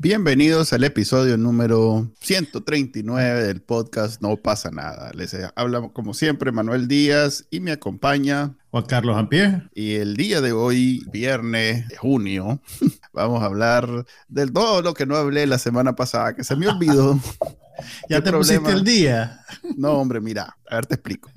Bienvenidos al episodio número 139 del podcast No pasa nada. Les habla como siempre Manuel Díaz y me acompaña Juan Carlos Ampie. Y el día de hoy, viernes de junio, vamos a hablar de todo lo que no hablé la semana pasada, que se me olvidó. ¿Ya te pusiste el día? No, hombre, mira, a ver, te explico.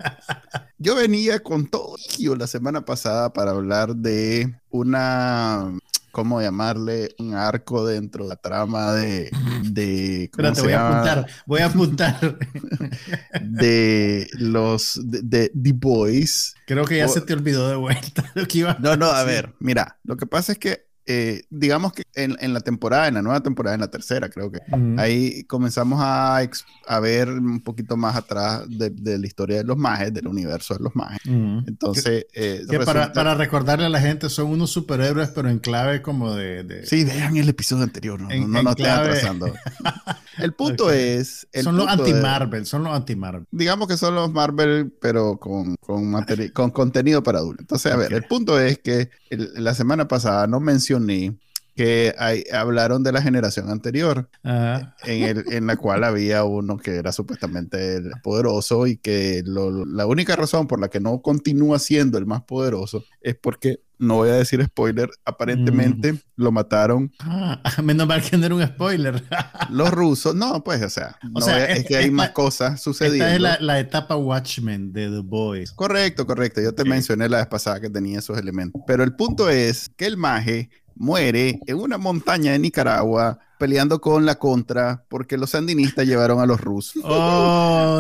Yo venía con todo la semana pasada para hablar de una ¿cómo llamarle? Un arco dentro de la trama de... de ¿cómo voy a apuntar, voy a apuntar. de los... de, The Boys. Creo que ya se te olvidó de vuelta lo que iba a No, no, a ver, mira, lo que pasa es que eh, digamos que en, la temporada, en la nueva temporada, en la tercera, creo que ahí comenzamos a, a, ver un poquito más atrás de, la historia de los mages, del universo de los mages. Entonces, eh, para, recordarle a la gente, son unos superhéroes, pero en clave como de. Sí, vean el episodio anterior, no, no, no atrasando. el punto es. son los anti-Marvel, son los anti-Marvel. Digamos que son los Marvel, pero con, con, con contenido para adultos. Entonces, a ver, el punto es que la semana pasada no mencioné que hablaron de la generación anterior, en, la cual había uno que era supuestamente el poderoso y que la única razón por la que no continúa siendo el más poderoso es porque, no voy a decir spoiler, aparentemente mm. lo mataron. Ah, menos mal que no era un spoiler. los rusos, no, pues, o sea, es, que hay más cosas sucediendo. Esta es la, etapa Watchmen de The Boys. Correcto, correcto. Yo te mencioné la vez pasada que tenía esos elementos. Pero el punto es que el maje muere en una montaña de Nicaragua peleando con la contra porque los sandinistas llevaron a los rusos. Oh,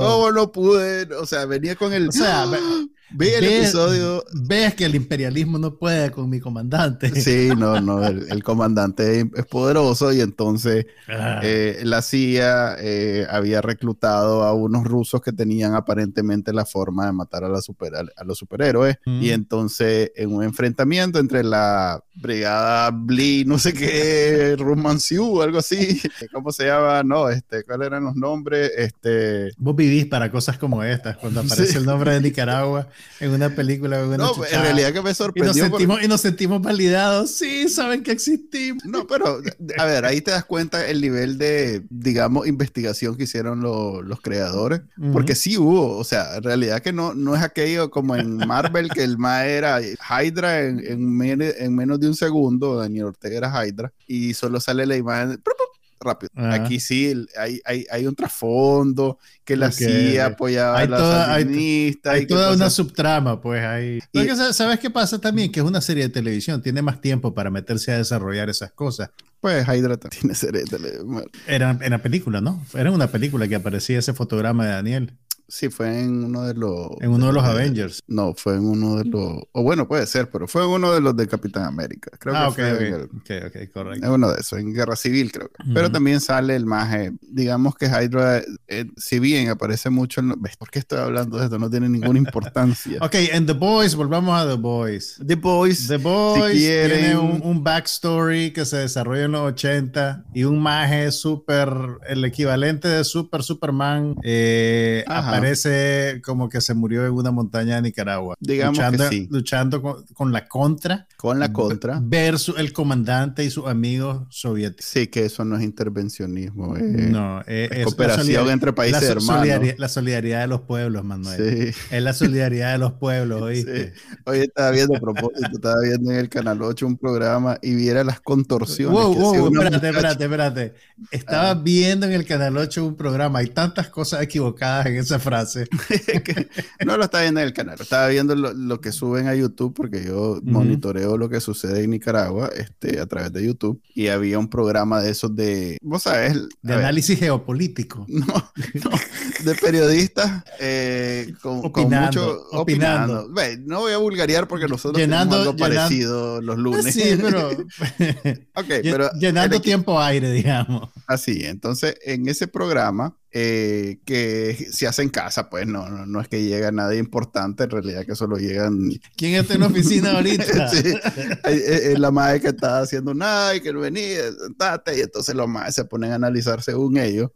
no. ¿Cómo no pude? O sea, venía con el... O sea, Ve el episodio. Ves que el imperialismo no puede con mi comandante. Sí, no, no, el, comandante es poderoso y entonces ah. eh, la CIA eh, había reclutado a unos rusos que tenían aparentemente la forma de matar a, la super, a, los superhéroes. Y mm. entonces, en un enfrentamiento entre la brigada Blee, no sé qué, Rumansiu, algo así, ¿cómo se llama? No, este, ¿cuáles eran los nombres? Este... Vos vivís para cosas como estas, cuando aparece el nombre de Nicaragua en una película. no, en realidad que me sorprendió. Y nos, sentimos, y nos sentimos validados. Sí, saben que existimos. No, pero a ver, ahí te das cuenta el nivel de, digamos, investigación que hicieron los creadores. Porque sí hubo, o sea, en realidad que no, no es aquello como en Marvel que el ma era Hydra en, en, menos de un segundo. Daniel Ortega era Hydra. Y solo sale la imagen rápido. Aquí sí hay, hay, hay, un trasfondo que la CIA apoyaba a Hay, hay toda una subtrama, pues ahí. ¿Sabes qué pasa también? Que es una serie de televisión, tiene más tiempo para meterse a desarrollar esas cosas. Pues Hydra tiene serie de televisión. Era en la película, ¿no? Era una película que aparecía ese fotograma de Daniel. Sí, fue en uno de los. En uno de los Avengers. No, fue en uno de los. O bueno, puede ser, pero fue en uno de los de Capitán América. Creo ah, que fue ok, ok, correcto. En uno de esos, en Guerra Civil, creo. Pero también sale el maje. Digamos que Hydra, eh, si bien aparece mucho en. ¿Ves por qué estoy hablando de esto? No tiene ninguna importancia. ok, en The Boys, volvamos a The Boys. The Boys. The Boys tiene un, backstory que se desarrolla en los 80 y un maje súper. El equivalente de Super Superman eh, aparece como que se murió en una montaña de Nicaragua. Digamos luchando, que sí. luchando con, la contra. Con la contra. Versus el comandante y sus amigos soviéticos. Sí, que eso no es intervencionismo. no, es, cooperación entre países la hermanos. Solidaridad, la solidaridad de los pueblos, Manuel. Sí. Es la solidaridad de los pueblos, ¿oíste? Sí. Hoy estaba viendo, a propósito, estaba viendo en el Canal 8 un programa y viera las contorsiones. Wow, wow, espérate, espérate, espérate. Estaba ah. viendo en el Canal 8 un programa. Hay tantas cosas equivocadas en esa frase. no lo estaba viendo en el canal, estaba viendo lo, que suben a YouTube porque yo monitoreo lo que sucede en Nicaragua este, a través de YouTube y había un programa de esos de, vos sabes, de análisis geopolítico. No, de periodistas eh, con, mucho opinando. no voy a vulgarear porque nosotros llenando, algo parecido los lunes. Sí, pero, okay, pero llenando tiempo aire, digamos. Así, entonces en ese programa eh, que se hace en casa, pues no, no, es que llega nadie importante, en realidad que solo llegan... ¿Quién está en la oficina ahorita? sí, es la madre que está haciendo nada y que no venía, y entonces los madres se ponen a analizar según ellos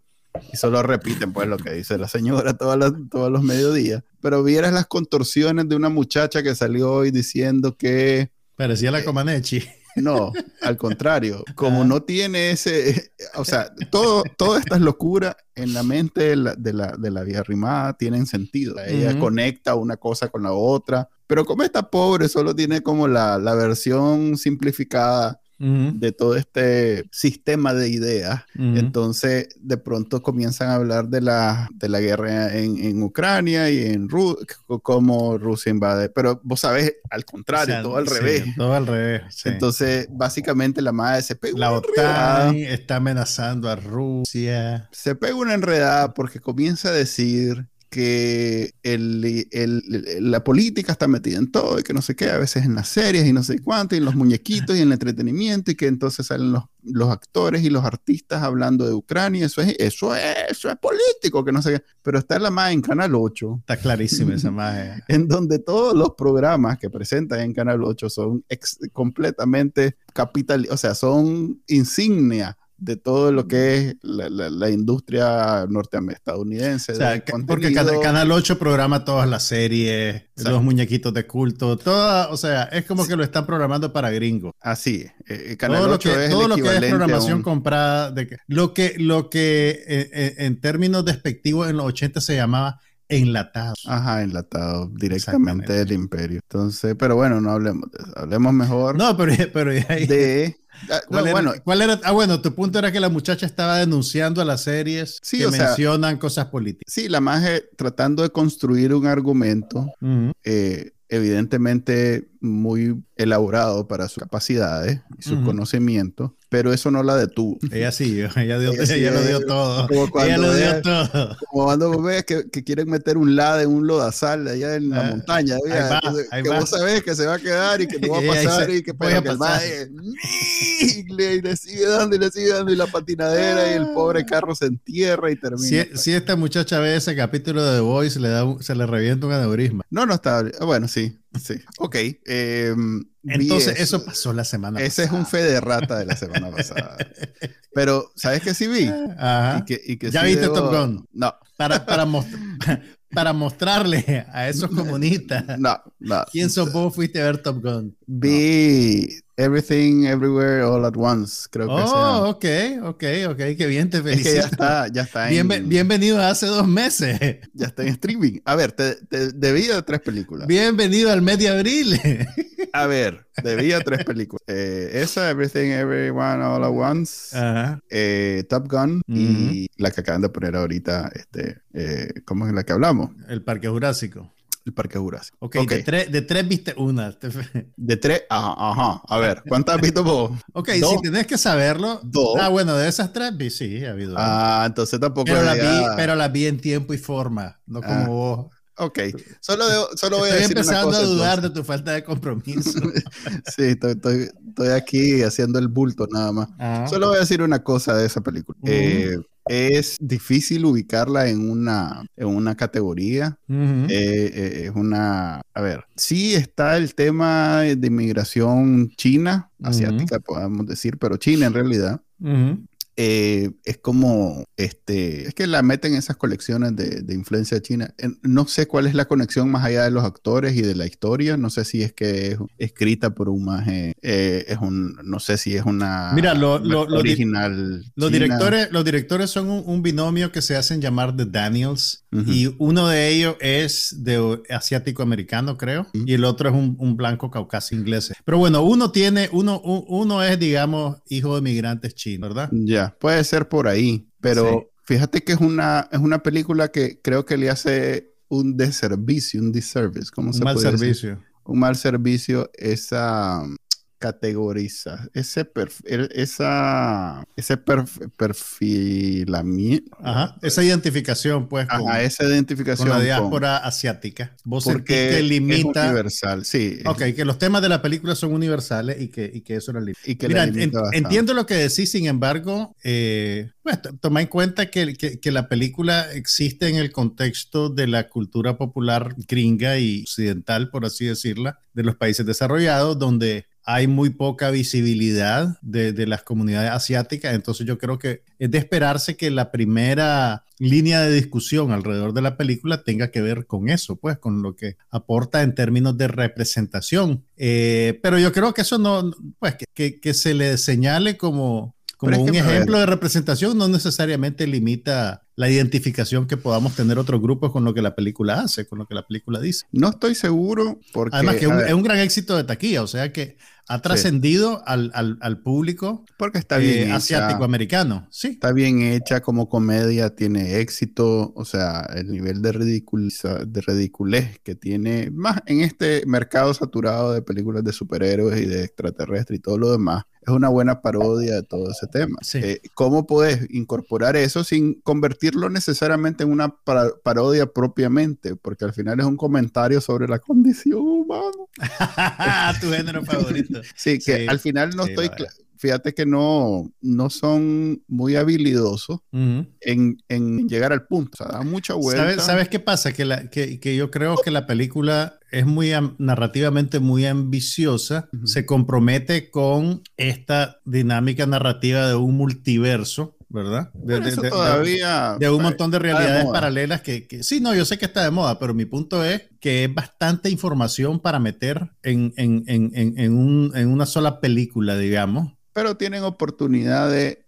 y solo repiten pues lo que dice la señora todas todos los mediodías. Pero vieras las contorsiones de una muchacha que salió hoy diciendo que... Parecía la eh, Comaneci. No, al contrario, como ah. no tiene ese, o sea, todo, todas estas locuras en la mente de la, de la, de la vía rimada tienen sentido. Ella conecta una cosa con la otra, pero como está pobre, solo tiene como la, la versión simplificada de todo este sistema de ideas. Entonces, de pronto comienzan a hablar de la, de la guerra en, en Ucrania y en Rusia, cómo Rusia invade. Pero vos sabés, al contrario, todo al revés. Todo al revés. Entonces, básicamente la madre se pega La OTAN está amenazando a Rusia. Se pega una enredada porque comienza a decir que la política está metida en todo y que no sé qué, a veces en las series y no sé cuánto, y en los muñequitos y en el entretenimiento, y que entonces salen los, los actores y los artistas hablando de Ucrania, eso es, eso es, eso es político, que no sé qué, pero está la más en Canal 8. Está clarísima esa más. en donde todos los programas que presentan en Canal 8 son completamente capital, o sea, son insignia de todo lo que es la, industria norteestadounidense. porque Canal 8 programa todas las series, los muñequitos de culto, toda, o sea, es como que lo están programando para gringos. Así, eh, eh, Canal todo 8 lo que, es todo lo que es programación comprada, de, lo que, lo que eh, en términos despectivos en los 80 se llamaba enlatado. Ajá, enlatado directamente del imperio. Entonces, pero bueno, no hablemos de eso. Hablemos mejor. No, pero, pero de Ah, ¿Cuál, era, bueno, ¿Cuál era? Ah, bueno, tu punto era que la muchacha estaba denunciando a las series que mencionan cosas políticas. Sí, la más tratando de construir un argumento evidentemente muy elaborado para sus capacidades y sus conocimientos, pero eso no la detuvo. Ella sí, ella, dio, ella, lo dio todo. ella lo dio todo. Como cuando ves que, que, quieren meter un lade, un lodazal allá en la ah, montaña, que, vos sabés que se va a quedar y que no va a pasar y, que, pero que el madre, y le sigue dando y le sigue dando y la patinadera y el pobre carro se entierra y termina. Si, si esta muchacha ve ese capítulo de The Voice, le da se le revienta un aneurisma. No, no está, bueno, sí, Sí, ok. Em, Entonces, eso pasó la semana Ese es un fe de rata de la semana pasada. Pero, ¿sabes qué sí vi? Ajá. Y que, ¿Ya viste Top Gun? No. Para, para, para mostrarle a esos comunistas. No, no. ¿Quién sos vos fuiste a ver Top Gun? Vi Everything Everywhere All at Once, creo que Oh, ok, ok, ok, qué bien te felicito. Es que ya está, ya está en... bienvenido a hace dos meses. Ya está en streaming. A ver, te, te debía tres películas. Bienvenido al mes de abril. A ver, debía tres películas. Eh, esa, Everything Everyone All at Once, eh, Top Gun y la que acaban de poner ahorita, este, eh, ¿cómo es la que hablamos? El Parque Jurásico el Parque Jurásico. Ok, De, tres, de, tres, viste una. De tres, ajá, ajá. A ver, ¿cuántas has visto vos? Ok, si tenés que saberlo. Dos. Ah, bueno, de esas tres, sí, ha habido. Ah, entonces tampoco. Pero, las vi, pero las vi en tiempo y forma, no como ah. vos. Ok, solo, solo voy a decir empezando una cosa, a dudar de tu falta de compromiso. sí, estoy, estoy, estoy, aquí haciendo el bulto nada más. Ah, solo voy a decir una cosa de esa película. eh, es difícil ubicarla en una, en una categoría. Eh, eh, es una, a ver, sí está el tema de inmigración china, asiática, podemos decir, pero china en realidad. Eh, es como, este, es que la meten en esas colecciones de, de, influencia china. No sé cuál es la conexión más allá de los actores y de la historia. No sé si es que es escrita por un maje, eh, es un, no sé si es una Mira, lo, original. Los directores, los directores son un, binomio que se hacen llamar The Daniels y uno de ellos es de asiático americano, creo, y el otro es un, un blanco caucásico inglés. Pero bueno, uno tiene, uno, uno es, digamos, hijo de migrantes chinos, ¿verdad? Ya puede ser por ahí, pero fíjate que es una, es una película que creo que le hace un deservicio, un disservice, ¿cómo se un mal servicio. Un mal servicio esa, categoriza, ese perfil, esa, ese perfilamiento. Ajá, esa identificación, pues. Con, esa identificación. Con la diáspora asiática. Vos porque que limita. Es universal, sí. Ok, que los temas de la película son universales y que, y que eso era y que Mira, entiendo lo que decís, sin embargo, eh, bueno, toma en cuenta que, que, que la película existe en el contexto de la cultura popular gringa y occidental, por así decirla, de los países desarrollados, donde hay muy poca visibilidad de, las comunidades asiáticas, entonces yo creo que es de esperarse que la primera línea de discusión alrededor de la película tenga que ver con eso, pues con lo que aporta en términos de representación. Eh, pero yo creo que eso no, pues que, que, se le señale como, como un ejemplo de representación no necesariamente limita la identificación que podamos tener otros grupos con lo que la película hace, con lo que la película dice. No estoy seguro porque... Además que es un gran éxito de taquilla, o sea que ha trascendido al, al, público porque está bien eh, asiático-americano. Sí. Está bien hecha como comedia, tiene éxito, o sea, el nivel de, de ridiculez que tiene, más en este mercado saturado de películas de superhéroes y de extraterrestres y todo lo demás, es una buena parodia de todo ese tema. Eh, ¿Cómo puedes incorporar eso sin convertirlo necesariamente en una parodia propiamente? Porque al final es un comentario sobre la condición humana. tu género favorito. Sí, que al final no estoy fíjate que no, no son muy habilidosos en, llegar al punto. O sea, da mucha vuelta. ¿Sabes, qué pasa? Que, la, que, que, yo creo que la película es muy narrativamente muy ambiciosa, se compromete con esta dinámica narrativa de un multiverso. ¿verdad? De, todavía de, un montón de realidades paralelas que, que, sí, no, yo sé que está de moda, pero mi punto es que es bastante información para meter en, en, en, en una sola película, digamos, pero tienen oportunidad de...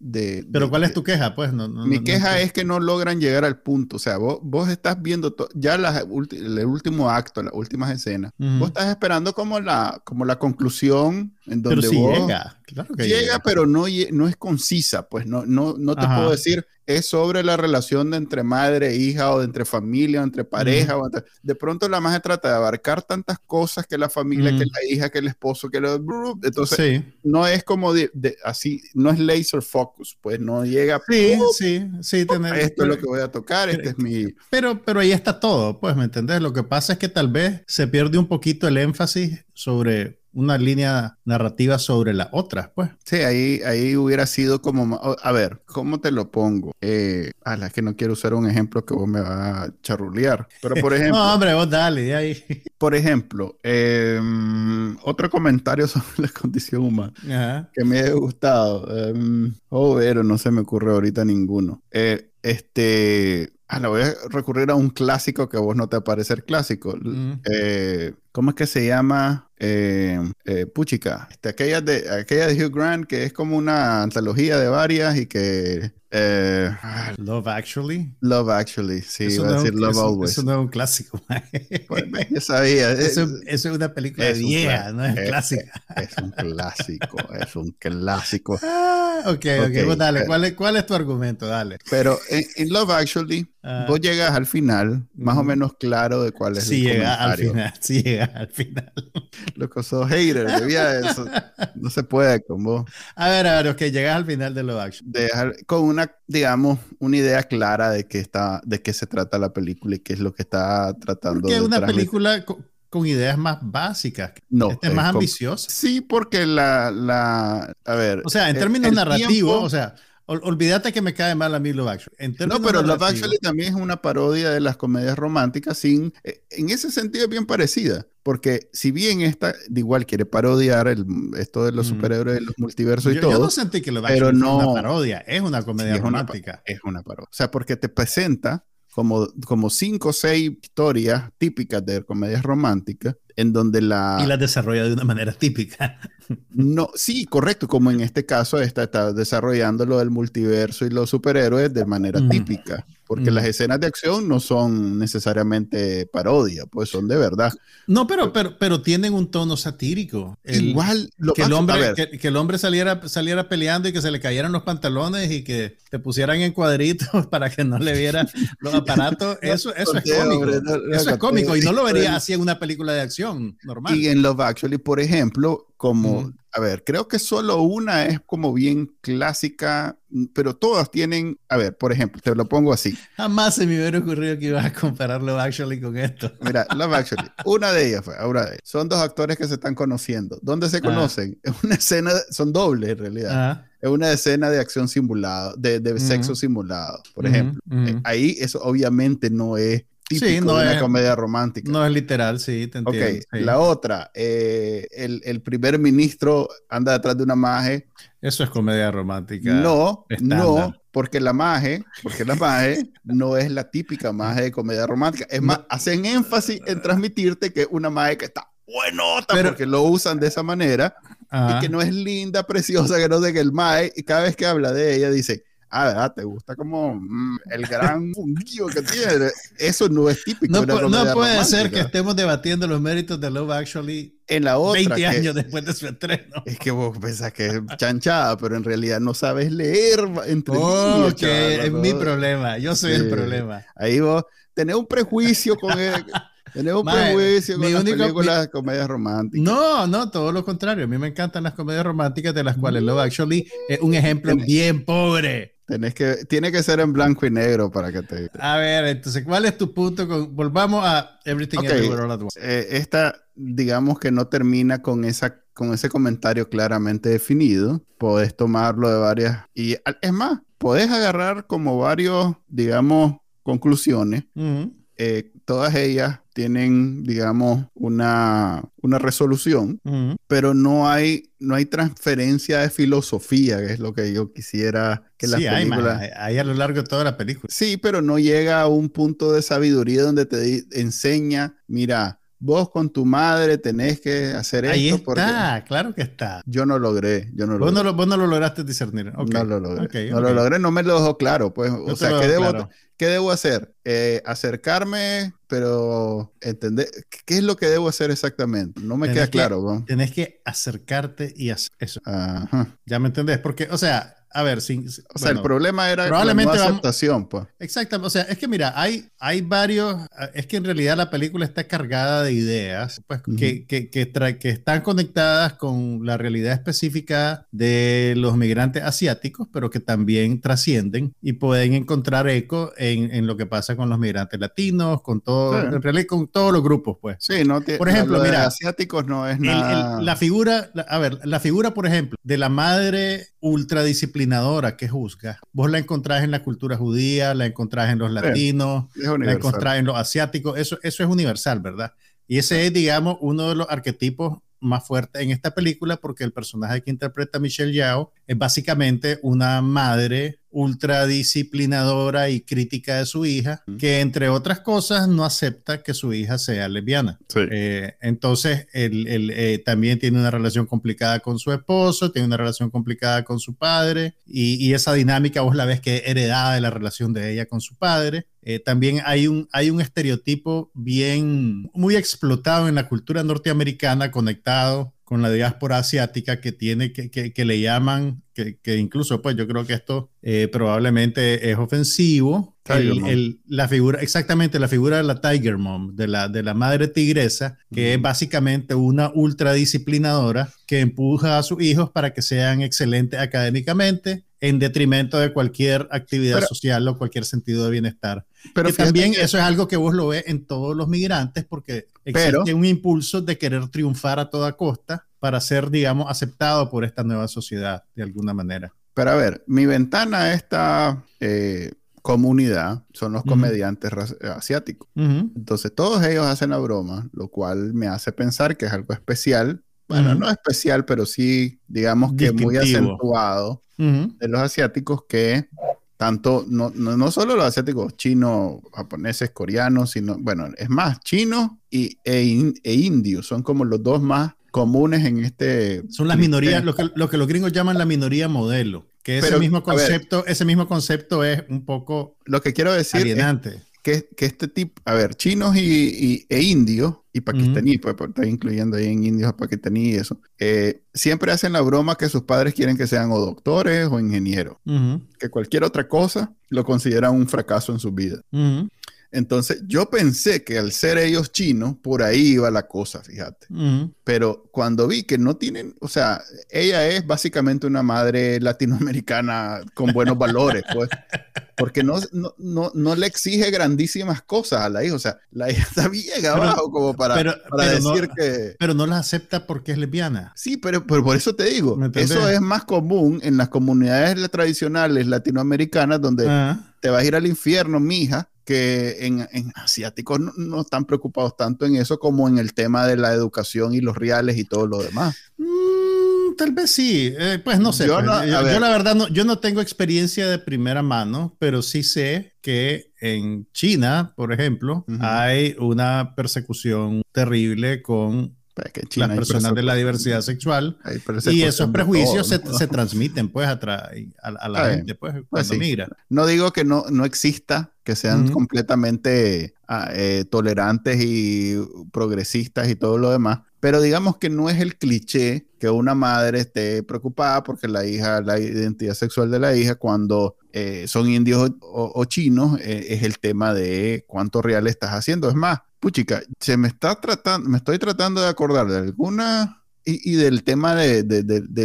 pero ¿cuál es tu queja? Pues mi queja es que no logran llegar al punto. O sea, vos, vos estás viendo ya el último acto, las últimas escenas. Vos estás esperando como la, como la conclusión en donde pero vos... llega, claro que llega, pero no, no es concisa. Pues no, no, no te puedo decir es sobre la relación de entre madre e hija o de entre familia o entre pareja. o De pronto la madre trata de abarcar tantas cosas que la familia, que la hija, que el esposo, que lo... Entonces, no es como de, así, no es laser focus, pues no llega... Sí, sí, sí. Tener, esto es lo que voy a tocar, este es mi... Pero, pero ahí está todo, pues, ¿me entendés? Lo que pasa es que tal vez se pierde un poquito el énfasis sobre una línea narrativa sobre la otra, pues. Sí, ahí, ahí hubiera sido como, a ver, ¿cómo te lo pongo? Eh, a la que no quiero usar un ejemplo que vos me vas a charrulear, pero por ejemplo... no, hombre, vos dale, ahí. Por ejemplo, em, otro comentario sobre la condición humana que me ha gustado. Eh, oh, pero no se me ocurre ahorita ninguno. Eh, este, Ah, la voy a recurrir a un clásico que a vos no te va a parecer clásico. Eh, ¿Cómo es que se llama? Eh, eh, Puchica. Este, aquella, de, aquella de Hugh Grant, que es como una antología de varias y que eh, Love Actually. Love Actually, sí, eso iba a decir Love Always. Eso no es un clásico. Pues, yo sabía. Eso, es una película vieja, no es, clásica. Es, un clásico, es un clásico. Ah, ok, ok, pues dale, ¿cuál es, ¿cuál es tu argumento? Dale. Pero en, Love Actually, ah. vos llegas al final más o menos claro de cuál es sí el llega al final, sí llega al final. Lo que sos hater, debía eso. No se puede con vos. A ver, a ver, ok, llegas al final de Love Actually. Dejar, con una digamos, una idea clara de qué está, de qué se trata la película y qué es lo que está tratando porque es una película con, ideas más básicas. No. Este es más ambiciosa. Sí, porque la, la, a ver. O sea, en términos narrativos, o sea, olvídate que me cae mal a mí Love Actually. no, pero Love Actually también es una parodia de las comedias románticas sin, eh, en ese sentido es bien parecida, porque si bien esta de igual quiere parodiar el, esto de los superhéroes, los multiversos y todo. Yo no sentí que Love Actually no, una parodia, es una comedia romántica. es una parodia. O sea, porque te presenta como, como cinco o seis historias típicas de comedias románticas en donde la... Y las desarrolla de una manera típica. No, sí, correcto, como en este caso está, está desarrollando lo del multiverso y los superhéroes de manera típica, porque las escenas de acción no son necesariamente parodia, pues son de verdad. No, pero, pero, pero tienen un tono satírico. Igual lo que, el hombre, que, que, el hombre saliera, saliera peleando y que se le cayeran los pantalones y que te pusieran en cuadritos para que no le viera los aparatos, eso, eso es cómico. eso es cómico y no lo vería así en una película de acción normal. Y en Love Actually, por ejemplo, como a ver, creo que solo una es como bien clásica, pero todas tienen, a ver, por ejemplo, te lo pongo así. Jamás se me hubiera ocurrido que ibas a comparar Love Actually con esto. Mira, Love Actually, una de ellas fue, ahora son dos actores que se están conociendo. ¿Dónde se conocen? Es una escena, son dobles en realidad. Es una escena de acción simulada, de, sexo simulado, por ejemplo. Eh, ahí eso obviamente no es típico no de una comedia romántica. No es literal, sí, te entiendo. La otra, eh, el, primer ministro anda detrás de una maje. Eso es comedia romántica. No, no, porque la maje, porque la maje no es la típica maje de comedia romántica. Es más, hacen énfasis en transmitirte que es una maje que está buenota Pero, porque lo usan de esa manera y que no es linda, preciosa, que no sé que el mae, y cada vez que habla de ella dice, ah, ¿verdad? Te gusta como mm, el gran fundido que tiene. Eso no es típico. No, no puede ser que estemos debatiendo los méritos de Love Actually en la otra, 20 años después de su estreno. Es que vos pensás que es chanchada, pero en realidad no sabes leer entre oh, es mi problema. Yo soy el problema. Ahí vos tenés un prejuicio con él. Tenemos un prejuicio con las películas comedias románticas. No, no, todo lo contrario. A mí me encantan las comedias románticas de las cuales Love Actually es un ejemplo bien pobre. Tenés que, tiene que ser en blanco y negro para que te... A ver, entonces, ¿cuál es tu punto? volvamos a Everything Everywhere All at Once. Eh, esta, digamos que no termina con, esa, con ese comentario claramente definido. Podés tomarlo de varias... Y es más, podés agarrar como varios, digamos, conclusiones. Eh, todas ellas tienen, digamos, una, una resolución, pero no hay, no hay transferencia de filosofía, que es lo que yo quisiera que la película... Hay, hay, a lo largo de toda la película. Sí, pero no llega a un punto de sabiduría donde te enseña, mira, vos con tu madre tenés que hacer Ahí esto. está, claro que está. Yo no logré, yo no vos, No lo, vos no lo lograste discernir. No lo logré. no lo logré, no me lo dejó claro. Pues, o sea, ¿qué debo, ¿qué debo, hacer? Eh, acercarme, pero entender, ¿qué es lo que debo hacer exactamente? No me queda claro. ¿no? Tenés que acercarte y hacer eso. Ajá. ¿Ya me entendés? Porque, o sea, a ver, sin, o sea, el problema era probablemente la aceptación, pues. Exactamente, o sea, es que mira, hay, hay varios, es que en realidad la película está cargada de ideas, pues, que, que, que, que, están conectadas con la realidad específica de los migrantes asiáticos, pero que también trascienden y pueden encontrar eco en, en lo que pasa con los migrantes latinos, con todo, en realidad con todos los grupos, pues. Sí, no Por ejemplo, mira, asiáticos no es nada. la figura, a ver, la figura, por ejemplo, de la madre ultradisciplinadora que juzga. Vos la encontrás en la cultura judía, la encontrás en los latinos, la encontrás en los asiáticos, eso, eso es universal, ¿verdad? Y ese es, digamos, uno de los arquetipos más fuertes en esta película porque el personaje que interpreta Michelle Yao es básicamente una madre ultra disciplinadora y crítica de su hija, que entre otras cosas no acepta que su hija sea lesbiana. Eh, entonces, él, eh, también tiene una relación complicada con su esposo, tiene una relación complicada con su padre, y, esa dinámica vos la ves que es heredada de la relación de ella con su padre. Eh, también hay un, hay un estereotipo bien, muy explotado en la cultura norteamericana, conectado con la diáspora asiática que tiene, que, que, le llaman, que, que, incluso pues yo creo que esto eh, probablemente es ofensivo. El, la figura, exactamente, la figura de la Tiger Mom, de la, de la madre tigresa, que es básicamente una ultradisciplinadora que empuja a sus hijos para que sean excelentes académicamente, en detrimento de cualquier actividad social o cualquier sentido de bienestar. Pero también eso es algo que vos lo ves en todos los migrantes porque existe un impulso de querer triunfar a toda costa para ser, digamos, aceptado por esta nueva sociedad de alguna manera. Pero a ver, mi ventana a esta eh, comunidad son los comediantes asiáticos. Entonces todos ellos hacen la broma, lo cual me hace pensar que es algo especial. Bueno, no especial, pero sí, digamos que muy acentuado de los asiáticos que tanto, no, no, solo los asiáticos, chinos, japoneses, coreanos, sino, bueno, es más, chinos y, e, e indios son como los dos más comunes en este... Son las minorías, lo que, lo que los gringos llaman la minoría modelo, que ese mismo concepto, ese mismo concepto es un poco... Lo que quiero decir... Alienante que, que, este tipo, a ver, chinos y, e indios y pakistaníes, pues, pues está incluyendo ahí en indios a pakistaníes y eso, eh, siempre hacen la broma que sus padres quieren que sean o doctores o ingenieros, que cualquier otra cosa lo consideran un fracaso en su vida. Entonces, yo pensé que al ser ellos chinos, por ahí iba la cosa, fíjate. Pero cuando vi que no tienen, o sea, ella es básicamente una madre latinoamericana con buenos valores, pues, porque no, no, no, le exige grandísimas cosas a la hija, o sea, la hija está bien abajo como para, decir que... Pero no la acepta porque es lesbiana. Sí, pero, pero por eso te digo, eso es más común en las comunidades tradicionales latinoamericanas donde ah. te vas a ir al infierno, mija, que en, asiáticos no, están preocupados tanto en eso como en el tema de la educación y los reales y todo lo demás. Mm, tal vez sí, eh, pues no sé. Yo, pues, la verdad no, yo no tengo experiencia de primera mano, pero sí sé que en China, por ejemplo, hay una persecución terrible con pues, las personas de la diversidad sexual y esos prejuicios se, transmiten pues a, a, la gente pues, pues cuando migra. No digo que no, no exista, que sean completamente ah, eh, tolerantes y progresistas y todo lo demás, pero digamos que no es el cliché que una madre esté preocupada porque la hija, la identidad sexual de la hija cuando eh, son indios o, chinos eh, es el tema de cuánto real estás haciendo. Es más, puchica, se me está tratando, me estoy tratando de acordar de alguna y, del tema de,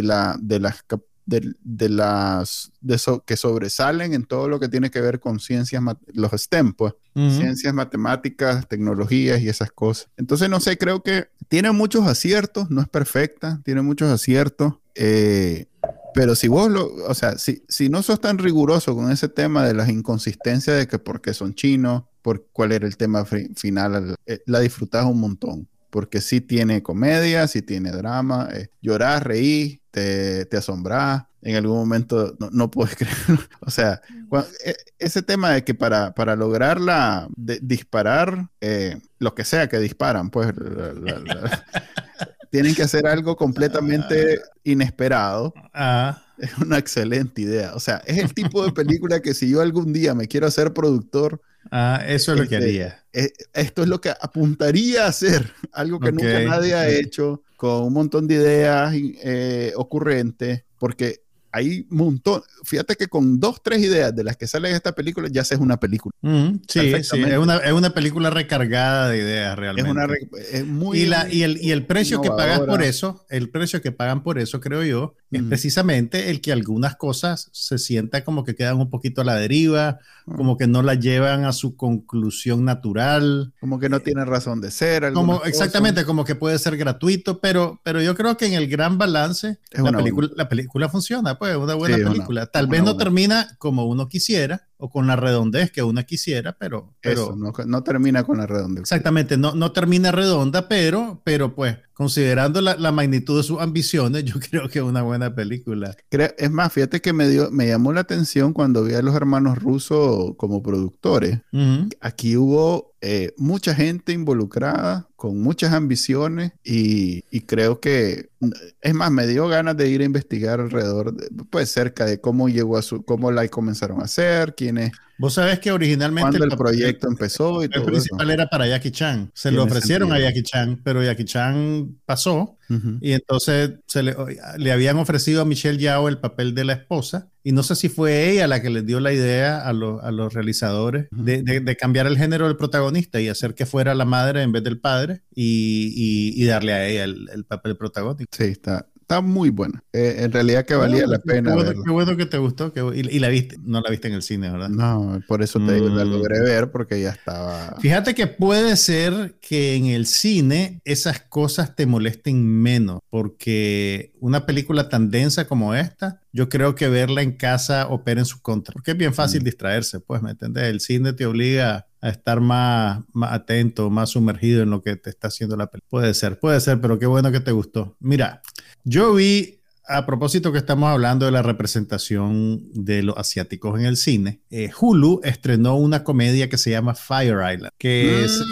la, de las de, las de que sobresalen en todo lo que tiene que ver con ciencias, los STEM, pues, ciencias, matemáticas, tecnologías y esas cosas. Entonces, no sé, creo que tiene muchos aciertos, no es perfecta, tiene muchos aciertos. Eh, pero si vos lo, o sea, si, si no sos tan riguroso con ese tema de las inconsistencias de que porque son chinos, por cuál era el tema final, eh, la disfrutás un montón. Porque sí tiene comedia, sí tiene drama, eh, llorás, reís, te, te asombrás, en algún momento no, puedes creer. o sea, e, ese tema de que para, para lograr la, disparar, eh, lo que sea que disparan, pues tienen que hacer algo completamente inesperado. Ah. Es una excelente idea. O sea, es el tipo de película que si yo algún día me quiero hacer productor, Ah, eso es lo que este, haría. Eh, esto es lo que apuntaría a hacer, algo que nunca nadie ha hecho, con un montón de ideas eh, ocurrentes, porque hay un montón. Fíjate que con dos, tres ideas de las que salen en esta película ya se es una película. Mm, sí, sí, es una, es una, película recargada de ideas realmente. Es, una, es muy. Y, la, y, el, y el precio que pagas por eso, el precio que pagan por eso, creo yo, es precisamente el que algunas cosas se sienta como que quedan un poquito a la deriva, como que no la llevan a su conclusión natural. Como que no tiene razón de ser. Como, exactamente, como que puede ser gratuito, pero, pero yo creo que en el gran balance la película, la película funciona pues, una buena película. Tal vez no termina como uno quisiera o con la redondez que uno quisiera, pero... pero no, termina con la redondez. Exactamente, no, no termina redonda, pero, pero pues considerando la, magnitud de sus ambiciones, yo creo que es una buena película. Es más, fíjate que me, dio, me llamó la atención cuando vi a los hermanos rusos como productores. Aquí hubo eh, mucha gente involucrada, con muchas ambiciones y, creo que, es más, me dio ganas de ir a investigar alrededor, pues cerca de cómo llegó a su, cómo la comenzaron a hacer, quiénes Vos sabés que originalmente el, proyecto empezó y el principal era para Jackie Chan. Se lo ofrecieron a Jackie Chan, pero Jackie Chan pasó y entonces se le, le, habían ofrecido a Michelle Yao el papel de la esposa y no sé si fue ella la que les dio la idea a, a los realizadores de, de, cambiar el género del protagonista y hacer que fuera la madre en vez del padre y, y, darle a ella el, el papel protagónico. Sí, está, está muy buena. Eh, en realidad que valía la pena. Qué bueno, que te gustó. y, la viste, no la viste en el cine, ¿verdad? No, por eso te la mm. logré ver porque ya estaba. Fíjate que puede ser que en el cine esas cosas te molesten menos, porque una película tan densa como esta, yo creo que verla en casa opera en su contra, porque es bien fácil mm. distraerse, pues, ¿me entiendes? El cine te obliga a estar más, más atento, más sumergido en lo que te está haciendo la película. Puede ser, puede ser, pero qué bueno que te gustó. Mira, yo vi, a propósito que estamos hablando de la representación de los asiáticos en el cine, eh, Hulu estrenó una comedia que se llama Fire Island, que es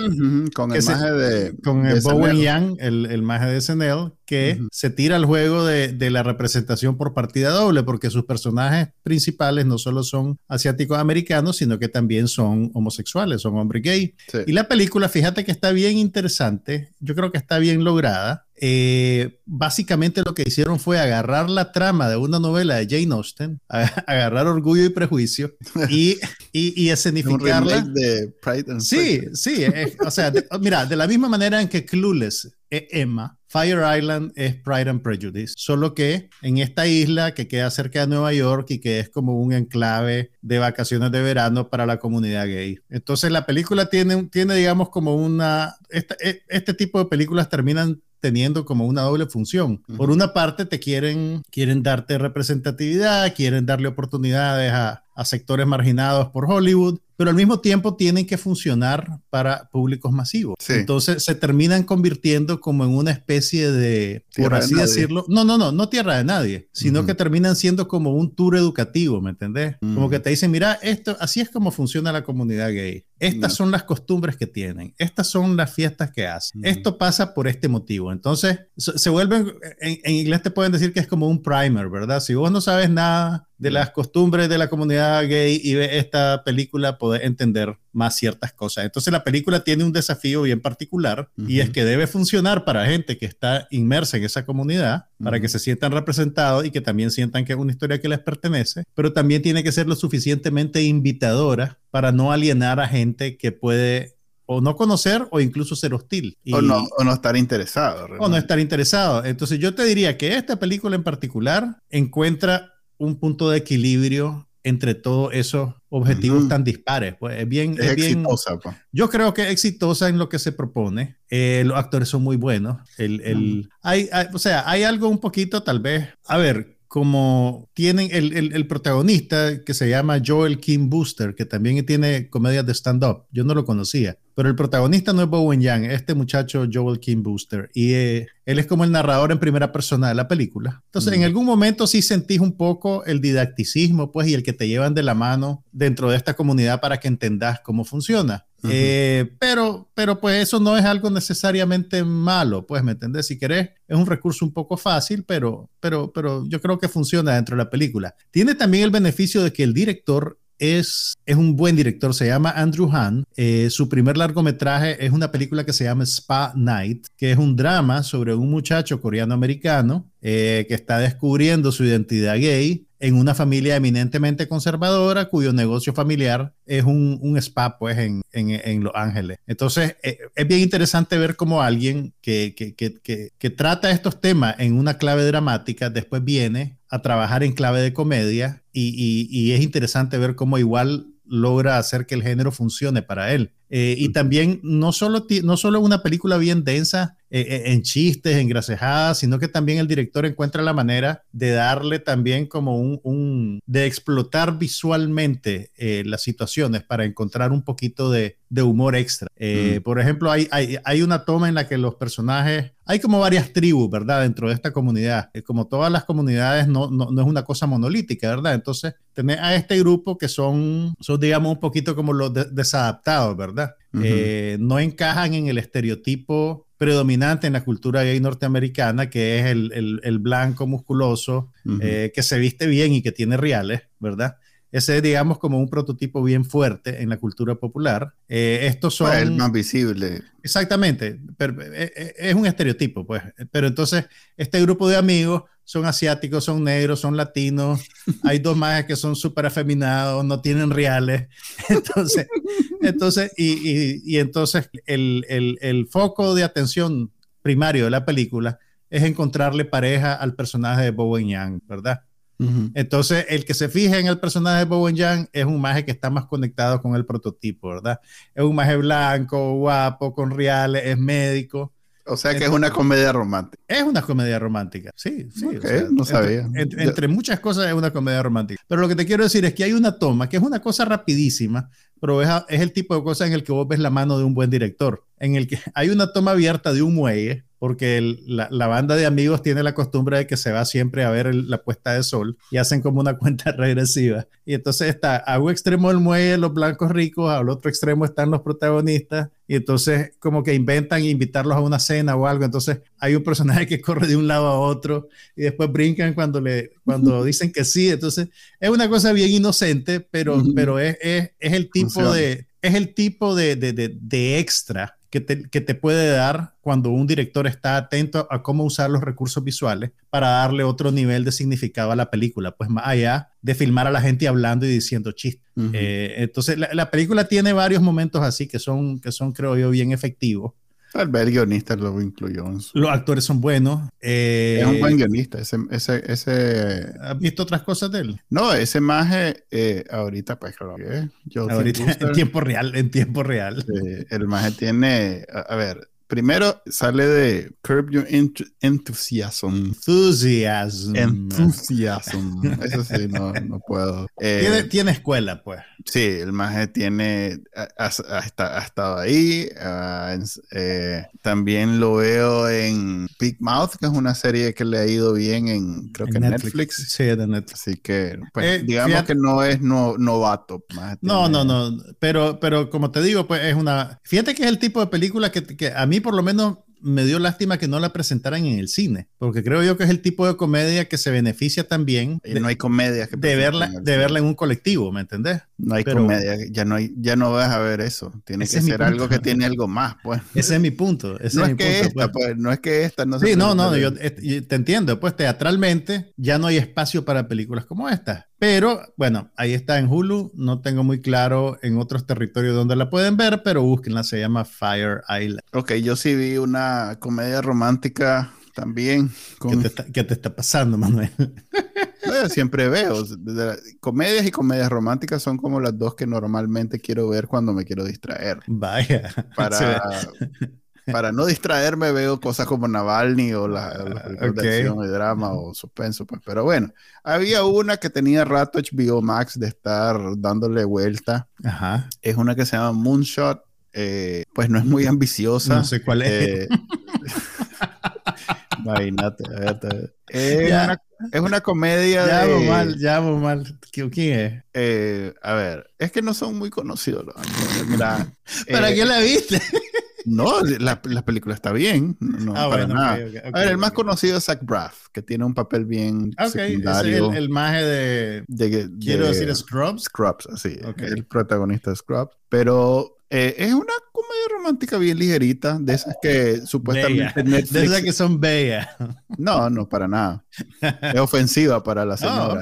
con el maje de con el Bowen Yang, el, el maje de SNL, que se tira el juego de, de, la representación por partida doble, porque sus personajes principales no solo son asiáticos americanos, sino que también son homosexuales, son hombres gay. Y la película, fíjate que está bien interesante, yo creo que está bien lograda eh, básicamente lo que hicieron fue agarrar la trama de una novela de Jane Austen, agarrar Orgullo y Prejuicio y, y, y escenificarla. de Pride and sí, sí, o sea, mira, de la misma manera en que Clueless es Emma, Fire Island es Pride and Prejudice, solo que en esta isla que queda cerca de Nueva York y que es como un enclave de vacaciones de verano para la comunidad gay. Entonces la película tiene, tiene digamos, como una... este, este tipo de películas terminan teniendo como una doble función. Por una parte, te quieren, quieren darte representatividad, quieren darle oportunidades a, a sectores marginados por Hollywood, pero al mismo tiempo tienen que funcionar para públicos masivos. Entonces se terminan convirtiendo como en una especie de, por así decirlo, no, no, no, no tierra de nadie, sino que terminan siendo como un tour educativo, ¿me entendés? Como que te dicen, mira, esto, así es como funciona la comunidad gay. Estas son las costumbres que tienen, estas son las fiestas que hacen. Esto pasa por este motivo. Entonces se vuelven, en, en inglés te pueden decir que es como un primer, ¿verdad? Si vos no sabes nada de las costumbres de la comunidad gay y ve esta película, poder entender más ciertas cosas. Entonces la película tiene un desafío bien particular y es que debe funcionar para gente que está inmersa en esa comunidad, para que se sientan representados y que también sientan que es una historia que les pertenece, pero también tiene que ser lo suficientemente invitadora para no alienar a gente que puede o no conocer o incluso ser hostil. o, no, o no estar interesado. O no estar interesado. Entonces yo te diría que esta película en particular encuentra un punto de equilibrio entre todos esos objetivos tan dispares. Pues es bien, es, exitosa. Pues. Yo creo que es exitosa en lo que se propone. Eh, los actores son muy buenos. El, el, hay, o sea, hay algo un poquito, tal vez. A ver, como tienen el, el, el, protagonista que se llama Joel Kim Booster, que también tiene comedias de stand-up. Yo no lo conocía, pero el protagonista no es Bowen Yang, este muchacho Joel Kim Booster. Y eh, él es como el narrador en primera persona de la película. Entonces, en algún momento sí sentís un poco el didacticismo, pues, y el que te llevan de la mano dentro de esta comunidad para que entendas cómo funciona. Eh, pero, pero pues eso no es algo necesariamente malo, pues, ¿me entendés? Si querés, es un recurso un poco fácil, pero, pero, pero yo creo que funciona dentro de la película. Tiene también el beneficio de que el director es, es, un buen director, se llama Andrew Han. Eh, su primer largometraje es una película que se llama Spa Night, que es un drama sobre un muchacho coreano-americano eh, que está descubriendo su identidad gay en una familia eminentemente conservadora cuyo negocio familiar es un, spa pues en, Los Ángeles. Entonces eh, es bien interesante ver cómo alguien que, trata estos temas en una clave dramática después viene a trabajar en clave de comedia y es interesante ver cómo igual logra hacer que el género funcione para él. Eh, y también no solo, no solo una película bien densa eh, eh, en chistes, en gracejadas, sino que también el director encuentra la manera de darle también como un, un de explotar visualmente las situaciones para encontrar un poquito de, de humor extra. Mm. Por ejemplo, hay, hay, hay, una toma en la que los personajes, hay como varias tribus, ¿verdad? Dentro de esta comunidad. como todas las comunidades, no, no, no, es una cosa monolítica, ¿verdad? Entonces, tenés a este grupo que son, son digamos, un poquito como los desadaptados, ¿verdad? Eh, no encajan en el estereotipo predominante en la cultura gay norteamericana, que es el, blanco musculoso, eh, que se viste bien y que tiene reales, ¿verdad? Ese es, digamos, como un prototipo bien fuerte en la cultura popular. Eh, estos son... el más visible. Exactamente, pero, es un estereotipo, pues. Pero entonces, este grupo de amigos son asiáticos, son negros, son latinos. Hay dos más que son súper afeminados, no tienen reales. Entonces, entonces y, y, entonces el, el, el, foco de atención primario de la película es encontrarle pareja al personaje de Bowen Yang, ¿verdad? Entonces, el que se fije en el personaje de Bowen Yang es un maje que está más conectado con el prototipo, ¿verdad? Es un maje blanco, guapo, con reales, es médico. O sea que es una comedia romántica. Es una comedia romántica, sí, sí. no sabía. Entre, muchas cosas es una comedia romántica. Pero lo que te quiero decir es que hay una toma que es una cosa rapidísima, pero es, es el tipo de cosa en el que vos ves la mano de un buen director, en el que hay una toma abierta de un muelle porque la, banda de amigos tiene la costumbre de que se va siempre a ver la puesta de sol y hacen como una cuenta regresiva. Y entonces está a un extremo del muelle los blancos ricos, al otro extremo están los protagonistas y entonces como que inventan invitarlos a una cena o algo. Entonces hay un personaje que corre de un lado a otro y después brincan cuando, le, cuando dicen que sí. Entonces es una cosa bien inocente, pero, pero es, es, es el tipo de... Es el tipo de, de, de, de extra que te, que te puede dar cuando un director está atento a cómo usar los recursos visuales para darle otro nivel de significado a la película, pues más allá de filmar a la gente hablando y diciendo chistes. Eh, entonces, la, la, película tiene varios momentos así que son, que son, creo yo, bien efectivos. Tal vez el guionista lo incluyó. Los actores son buenos. es un buen guionista. Ese, ese, ese... ¿Has visto otras cosas de él? No, ese maje, eh, ahorita pues lo que Ahorita en tiempo real, en tiempo real. el maje tiene, a ver, Primero sale de Curb Your Enthusiasm. Enthusiasm. Enthusiasm. Eso sí, no, no puedo. Eh, tiene, escuela, pues. Sí, el maje tiene, ha, estado ahí. Ah, eh, también lo veo en Big Mouth, que es una serie que le ha ido bien en, creo que en Netflix. Sí, de Netflix. Así que, pues, eh, digamos que no es no, novato. No, no, no. Pero, pero como te digo, pues es una. Fíjate que es el tipo de película que, que a mí por lo menos me dio lástima que no la presentaran en el cine, porque creo yo que es el tipo de comedia que se beneficia también. no hay comedia que de verla, de verla en un colectivo, ¿me entendés? No hay comedia, ya no hay, ya no vas a ver eso. Tiene que ser algo que tiene algo más, pues. Ese es mi punto. no, es que esta, pues. pues. no es que esta no Sí, no, no, yo, te entiendo. Pues teatralmente ya no hay espacio para películas como esta. Pero bueno, ahí está en Hulu. No tengo muy claro en otros territorios donde la pueden ver, pero búsquenla. Se llama Fire Island. Ok, yo sí vi una comedia romántica también. ¿Qué, te está, pasando, Manuel? siempre veo. Comedias y comedias románticas son como las dos que normalmente quiero ver cuando me quiero distraer. Vaya. Para, para no distraerme veo cosas como Navalny o la, la de acción y drama o suspenso. Pues. Pero bueno, había una que tenía rato HBO Max de estar dándole vuelta. Ajá. Es una que se llama Moonshot. Eh, pues no es muy ambiciosa. No sé cuál es. Eh, Imagínate. Es, una, es una comedia. Ya de... mal, ya mal. ¿Quién es? Eh, a ver, es que no son muy conocidos Mira, ¿Para eh, qué la viste? No, la, la, película está bien. No, ah, para nada. a ver, el más conocido es Zach Braff, que tiene un papel bien secundario. Es el, el maje de, de, Quiero decir Scrubs. Scrubs, sí. El protagonista de Scrubs. Pero eh, es una comedia romántica bien ligerita, de esas que supuestamente Netflix... De esas que son bellas. No, no, para nada. Es ofensiva para la oh,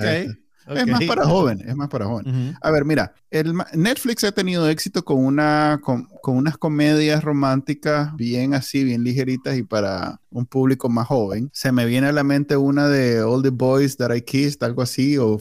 señora. Es más para jóvenes, es más para jóvenes. A ver, mira, el, Netflix ha tenido éxito con, una, con, unas comedias románticas bien así, bien ligeritas y para un público más joven. Se me viene a la mente una de All the Boys That I Kissed, algo así, o,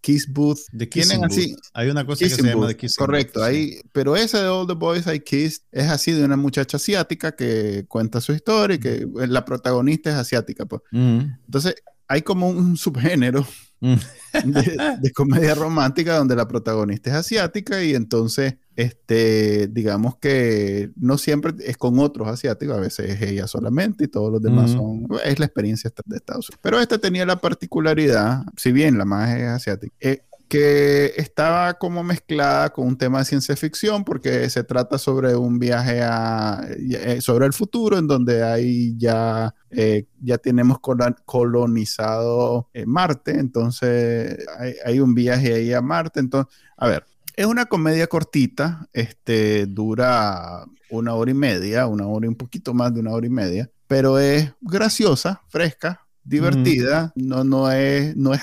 Kiss Booth. De Tienen así. Hay una cosa que se llama de Kiss Correcto, ahí, pero esa de All the Boys I Kissed es así de una muchacha asiática que cuenta su historia y que la protagonista es asiática. Pues. Entonces, hay como un subgénero Mm. de, comedia romántica donde la protagonista es asiática y entonces, este, digamos que no siempre es con otros asiáticos, a veces es ella solamente y todos los demás son, es la experiencia de Estados Unidos. Pero esta tenía la particularidad, si bien la más es asiática, eh, que estaba como mezclada con un tema de ciencia ficción porque se trata sobre un viaje a, eh, sobre el futuro en donde hay ya, eh, ya tenemos colonizado eh, Marte, entonces hay, un viaje ahí a Marte, entonces, a ver, es una comedia cortita, este, dura una hora y media, una hora y un poquito más de una hora y media, pero es graciosa, fresca, divertida, no, no es, no es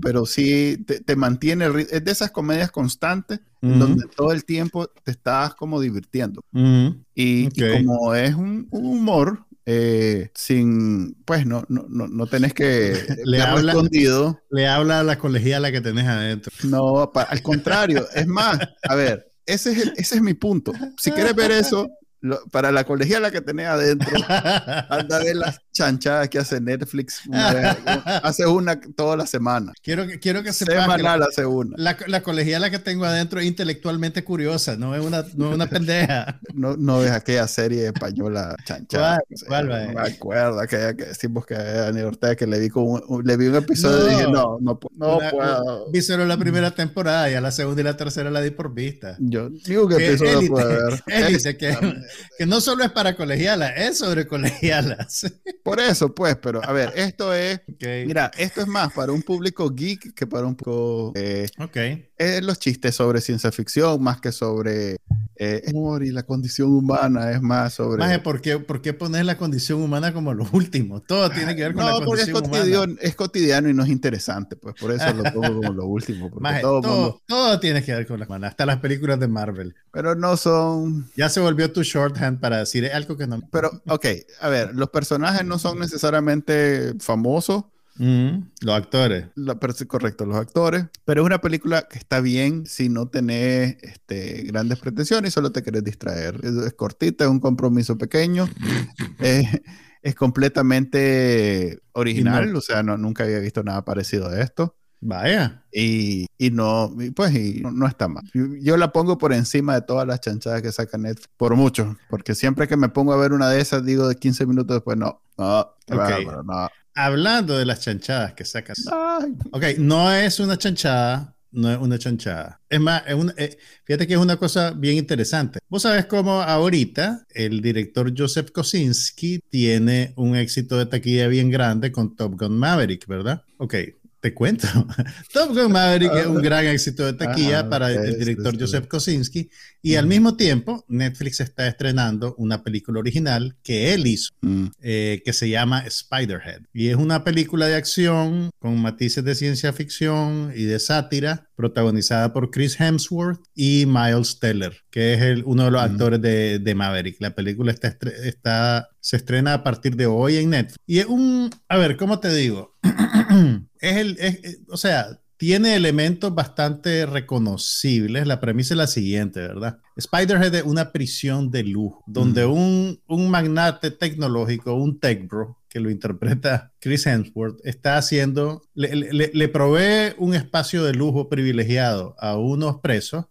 pero sí te, mantiene, es de esas comedias constantes donde todo el tiempo te estás como divirtiendo. y, como es un, humor eh, sin, pues no, no, no, no tenés que le habla, escondido. Le habla a la colegiala que tenés adentro. No, al contrario, es más, a ver, ese es, ese es mi punto. Si quieres ver eso, para la colegiala que tenía adentro, anda de las chanchadas que hace Netflix. hace una toda la semana. Quiero que, quiero que Semanal hace una. La, la colegiala que tengo adentro es intelectualmente curiosa, no es una, no es una pendeja. no, no es aquella serie española chanchada. ¿Cuál, no, me acuerdo, aquella que decimos que Daniel Ortega que le vi, un, le vi un episodio y dije, no, no, no puedo. Vi solo la primera temporada y a la segunda y la tercera la di por vista. Yo digo que episodio puedo ver. que, que no solo es para colegialas, es sobre colegialas. Por eso, pues, pero a ver, esto es, mira, esto es más para un público geek que para un público... Eh, ok. Es los chistes sobre ciencia ficción más que sobre eh, amor y la condición humana es más sobre... Maje, ¿por qué, ¿por qué pones la condición humana como lo último? Todo tiene que ver con la condición es cotidiano, humana. es cotidiano y no es interesante, pues por eso lo pongo como lo último. todo, todo, tiene que ver con la humana, hasta las películas de Marvel. Pero no son... Ya se volvió tu shorthand para decir algo que no... Pero, ok, a ver, los personajes no son necesariamente famosos, los actores. La, correcto, los actores. Pero es una película que está bien si no tenés este, grandes pretensiones y solo te querés distraer. Es, cortita, es un compromiso pequeño. es completamente original, o sea, no, nunca había visto nada parecido a esto. Vaya. Y, y no, pues y no, está mal. Yo, la pongo por encima de todas las chanchadas que saca Netflix, por mucho, porque siempre que me pongo a ver una de esas, digo de 15 minutos después, no, no, no hablando de las chanchadas que sacas. Ok, no es una chanchada, no es una chanchada. Es más, eh, fíjate que es una cosa bien interesante. Vos sabés cómo ahorita el director Joseph Kosinski tiene un éxito de taquilla bien grande con Top Gun Maverick, ¿verdad? Ok, te cuento. Top Gun Maverick es un gran éxito de taquilla ah, para el director Joseph Kosinski y al mismo tiempo Netflix está estrenando una película original que él hizo mm. eh, que se llama Spiderhead y es una película de acción con matices de ciencia ficción y de sátira protagonizada por Chris Hemsworth y Miles Teller que es el, uno de los mm. actores de, de, Maverick. La película está, está, se estrena a partir de hoy en Netflix y es un, a ver, ¿cómo te digo? es el, es, o sea, tiene elementos bastante reconocibles. La premisa es la siguiente, ¿verdad? Spiderhead es una prisión de lujo, donde un, un magnate tecnológico, un tech bro, que lo interpreta Chris Hemsworth, está haciendo, le, le, le, provee un espacio de lujo privilegiado a unos presos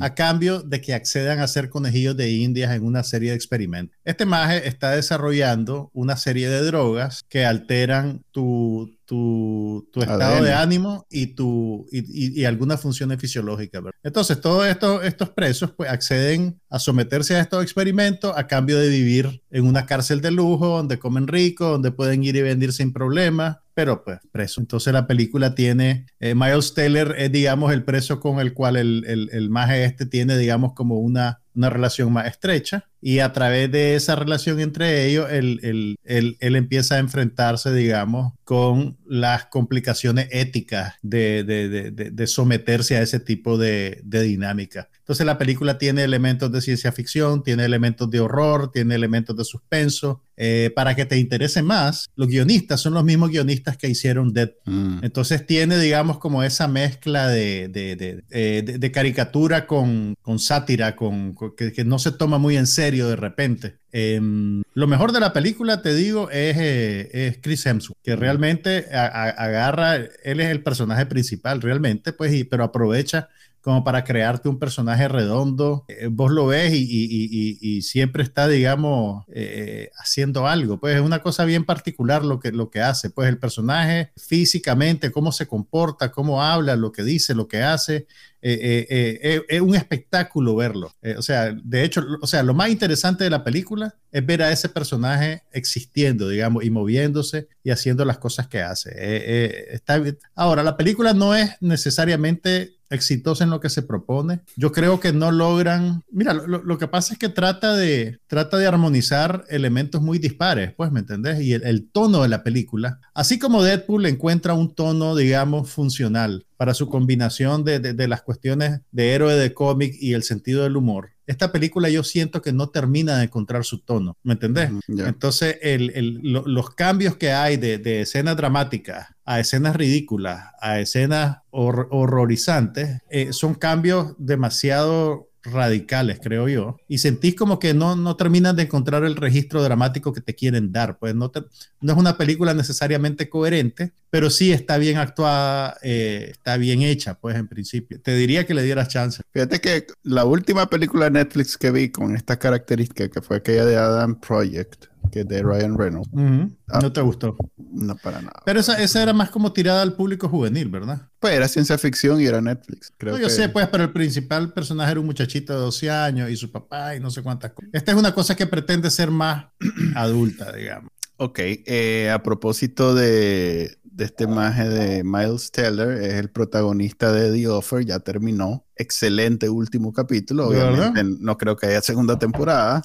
a cambio de que accedan a ser conejillos de indias en una serie de experimentos. Este maje está desarrollando una serie de drogas que alteran tu, tu, tu estado de ánimo y, tu, y, y, algunas funciones fisiológicas. Entonces, todos estos, estos presos pues, acceden a someterse a estos experimentos a cambio de vivir en una cárcel de lujo, donde comen rico, donde pueden ir y venir sin problemas, pero pues preso. Entonces la película tiene, eh, Miles Taylor es digamos el preso con el cual el, el, el maje este tiene digamos como una, una relación más estrecha y a través de esa relación entre ellos, él, él, él, él, empieza a enfrentarse, digamos, con las complicaciones éticas de, de, de, de someterse a ese tipo de, dinámica. Entonces la película tiene elementos de ciencia ficción, tiene elementos de horror, tiene elementos de suspenso. Eh, para que te interese más, los guionistas son los mismos guionistas que hicieron Dead. Mm. Entonces tiene, digamos, como esa mezcla de, de, eh, caricatura con, con sátira, con, que, que no se toma muy en serio de repente. Em, lo mejor de la película, te digo, es, eh, es Chris Hemsworth, que realmente agarra, él es el personaje principal realmente, pues, y, pero aprovecha como para crearte un personaje redondo. Eh, vos lo ves y, siempre está, digamos, eh, haciendo algo. Pues es una cosa bien particular lo que, lo que hace. Pues el personaje físicamente, cómo se comporta, cómo habla, lo que dice, lo que hace. Eh, es un espectáculo verlo. o sea, de hecho, o sea, lo más interesante de la película es ver a ese personaje existiendo, digamos, y moviéndose y haciendo las cosas que hace. está, ahora, la película no es necesariamente exitosa en lo que se propone. Yo creo que no logran, mira, lo, lo, que pasa es que trata de, trata de armonizar elementos muy dispares, pues, ¿me entendés? Y el, el tono de la película, así como Deadpool encuentra un tono, digamos, funcional para su combinación de, de, de las cuestiones de héroe de cómic y el sentido del humor esta película yo siento que no termina de encontrar su tono, ¿me entendés? Entonces, el, el, lo, los cambios que hay de, de escenas dramáticas a escenas ridículas, a escenas hor horrorizantes, eh, son cambios demasiado radicales, creo yo, y sentís como que no, no terminan de encontrar el registro dramático que te quieren dar, pues no, te, no es una película necesariamente coherente, pero sí está bien actuada, eh, está bien hecha, pues en principio. Te diría que le dieras chance. Fíjate que la última película de Netflix que vi con esta característica, que fue aquella de Adam Project, que de Ryan Reynolds. Uh -huh. ah, no te gustó. No, para nada. Pero esa, esa, era más como tirada al público juvenil, ¿verdad? Pues era ciencia ficción y era Netflix. Creo no, yo que... sé, pues, pero el principal personaje era un muchachito de 12 años y su papá y no sé cuántas cosas. Esta es una cosa que pretende ser más adulta, digamos. Ok, eh, a propósito de, de este maje de Miles Teller, es el protagonista de The Offer, ya terminó. Excelente último capítulo, obviamente no creo que haya segunda temporada.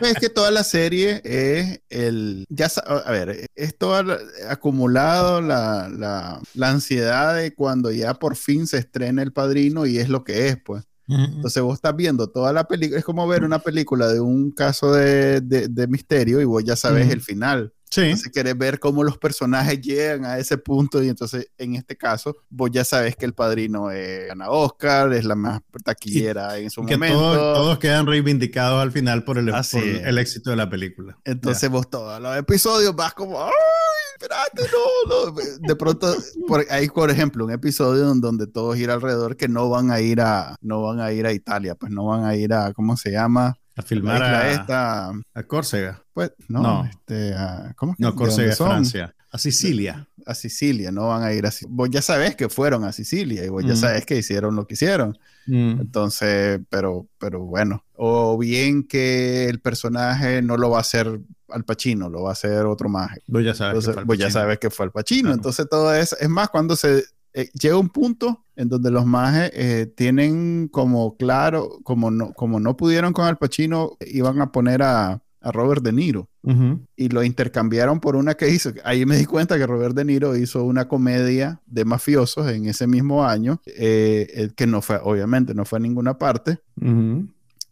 Es que toda la serie es el, ya a ver, es todo acumulado la, la, la, ansiedad de cuando ya por fin se estrena El Padrino y es lo que es, pues. Entonces vos estás viendo toda la película, es como ver una película de un caso de, de, de misterio y vos ya sabes el final. Sí. Entonces querés ver cómo los personajes llegan a ese punto y entonces en este caso vos ya sabes que el padrino es Ana Oscar, es la más taquillera en su momento. Todos, quedan reivindicados al final por el, el éxito de la película. Entonces vos todos los episodios vas como, ¡ay, espérate, no, no! De pronto, por, hay por ejemplo un episodio donde todos ir alrededor que no van a ir a, no van a ir a Italia, pues no van a ir a, ¿cómo se llama? A filmar a, esta, a Córcega. Pues, no, Este, a, ¿cómo es que, No, Córcega, Francia. A Sicilia. A Sicilia, no van a ir así. Vos ya sabés que fueron a Sicilia y vos ya mm. sabés que hicieron lo que hicieron. Mm. Entonces, pero, pero bueno. O bien que el personaje no lo va a hacer al Pacino, lo va a hacer otro maje. Vos ya sabes, que, fue ya sabes que fue al Pacino. Entonces, todo eso. Es más, cuando se eh, llega un punto en donde los majes eh, tienen como claro, como no, como no pudieron con Al Pacino, iban a poner a, a Robert De Niro. Y lo intercambiaron por una que hizo. Ahí me di cuenta que Robert De Niro hizo una comedia de mafiosos en ese mismo año, eh, que no fue, obviamente, no fue a ninguna parte,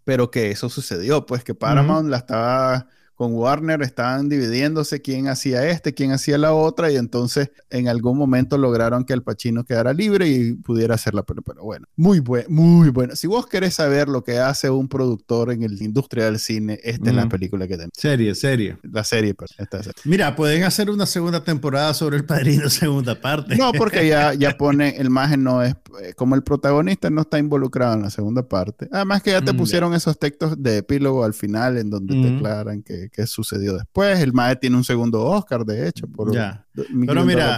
pero que eso sucedió, pues que Paramount la estaba con Warner estaban dividiéndose quién hacía este, quién hacía la otra, y entonces en algún momento lograron que el Pachino quedara libre y pudiera hacerla. Pero, pero bueno, muy bueno, muy bueno. Si vos querés saber lo que hace un productor en la industria del cine, esta es la película que tenemos. Serie, serie. La serie, pues, esta Mira, pueden hacer una segunda temporada sobre el padrino, segunda parte. No, porque ya, ya pone, el imagen no es, eh, como el protagonista no está involucrado en la segunda parte. Además que ya te mm, pusieron esos textos de epílogo al final en donde te declaran que que, sucedió después. El Mae tiene un segundo Oscar, de hecho, por ya. Pero mira,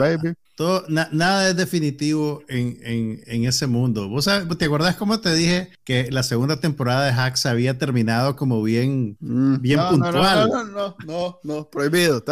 todo, nada es definitivo en, en, en, ese mundo. ¿Vos ¿Te acordás cómo te dije que la segunda temporada de Hacks había terminado como bien, mm. bien puntual? No, no, no, no, prohibido.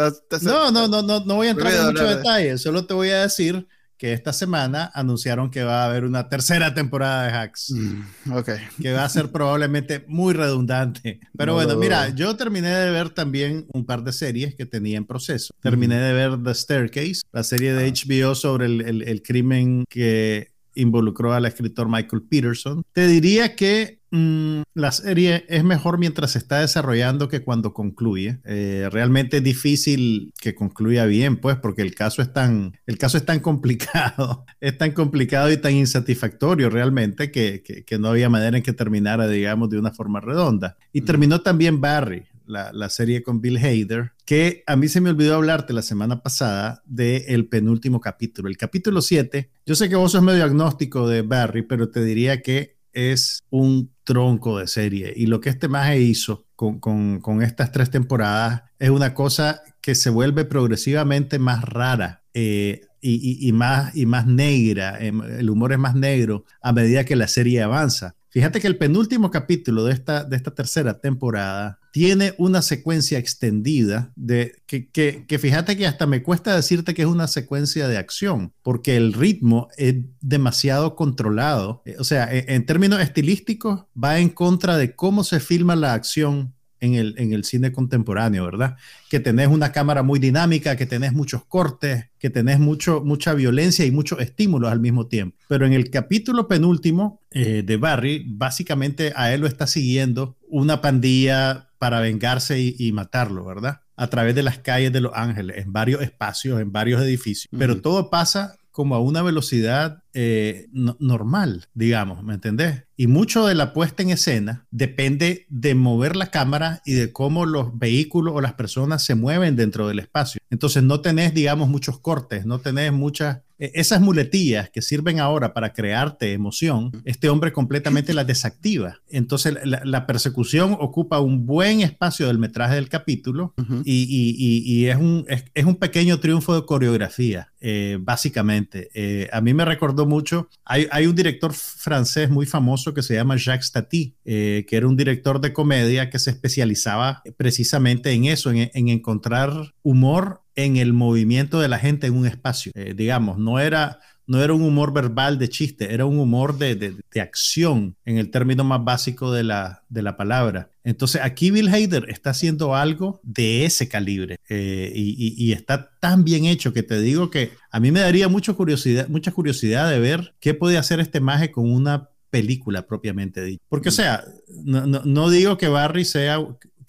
no, no, no, no, no voy a entrar en mucho detalle. Solo te voy a decir que esta semana anunciaron que va a haber una tercera temporada de Hacks. Mm, ok. Que va a ser probablemente muy redundante. Pero bueno, mira, yo terminé de ver también un par de series que tenía en proceso. Terminé de ver The Staircase, la serie de HBO ah. sobre el, el crimen que involucró al escritor Michael Peterson. Te diría que Mm, la serie es mejor mientras se está desarrollando que cuando concluye. Eh, realmente es difícil que concluya bien, pues, porque el caso es tan, el caso es tan complicado, es tan complicado y tan insatisfactorio realmente que, que, no había manera en que terminara, digamos, de una forma redonda. Y terminó también Barry, la, la, serie con Bill Hader, que a mí se me olvidó hablarte la semana pasada del penúltimo capítulo, el capítulo 7. Yo sé que vos sos medio agnóstico de Barry, pero te diría que es un tronco de serie. Y lo que este maje hizo con, con, estas tres temporadas es una cosa que se vuelve progresivamente más rara. Eh, y, y, más, y más negra, em, el humor es más negro a medida que la serie avanza. Fíjate que el penúltimo capítulo de esta, de esta tercera temporada tiene una secuencia extendida de que, que, fíjate que hasta me cuesta decirte que es una secuencia de acción, porque el ritmo es demasiado controlado. O sea, en, en términos estilísticos, va en contra de cómo se filma la acción en el, en el cine contemporáneo, ¿verdad? Que tenés una cámara muy dinámica, que tenés muchos cortes, que tenés mucho, mucha violencia y muchos estímulos al mismo tiempo. Pero en el capítulo penúltimo eh, de Barry, básicamente a él lo está siguiendo una pandilla para vengarse y, matarlo, ¿verdad? A través de las calles de Los Ángeles, en varios espacios, en varios edificios. Pero todo pasa como a una velocidad eh, normal, digamos, ¿me entendés? Y mucho de la puesta en escena depende de mover la cámara y de cómo los vehículos o las personas se mueven dentro del espacio. Entonces no tenés, digamos, muchos cortes, no tenés muchas esas muletillas que sirven ahora para crearte emoción, este hombre completamente las desactiva. Entonces la, persecución ocupa un buen espacio del metraje del capítulo y, es, un, es, un pequeño triunfo de coreografía, eh, básicamente. Eh, a mí me recordó mucho, hay, hay, un director francés muy famoso que se llama Jacques Tati, eh, que era un director de comedia que se especializaba precisamente en eso, en, en encontrar humor en el movimiento de la gente en un espacio. Eh, digamos, no era, no era un humor verbal de chiste, era un humor de, de, acción en el término más básico de la, de la palabra. Entonces aquí Bill Hader está haciendo algo de ese calibre eh, y, y, está tan bien hecho que te digo que a mí me daría mucha curiosidad, mucha curiosidad de ver qué puede hacer este maje con una película propiamente dicha. Porque, o sea, no, no, no digo que Barry sea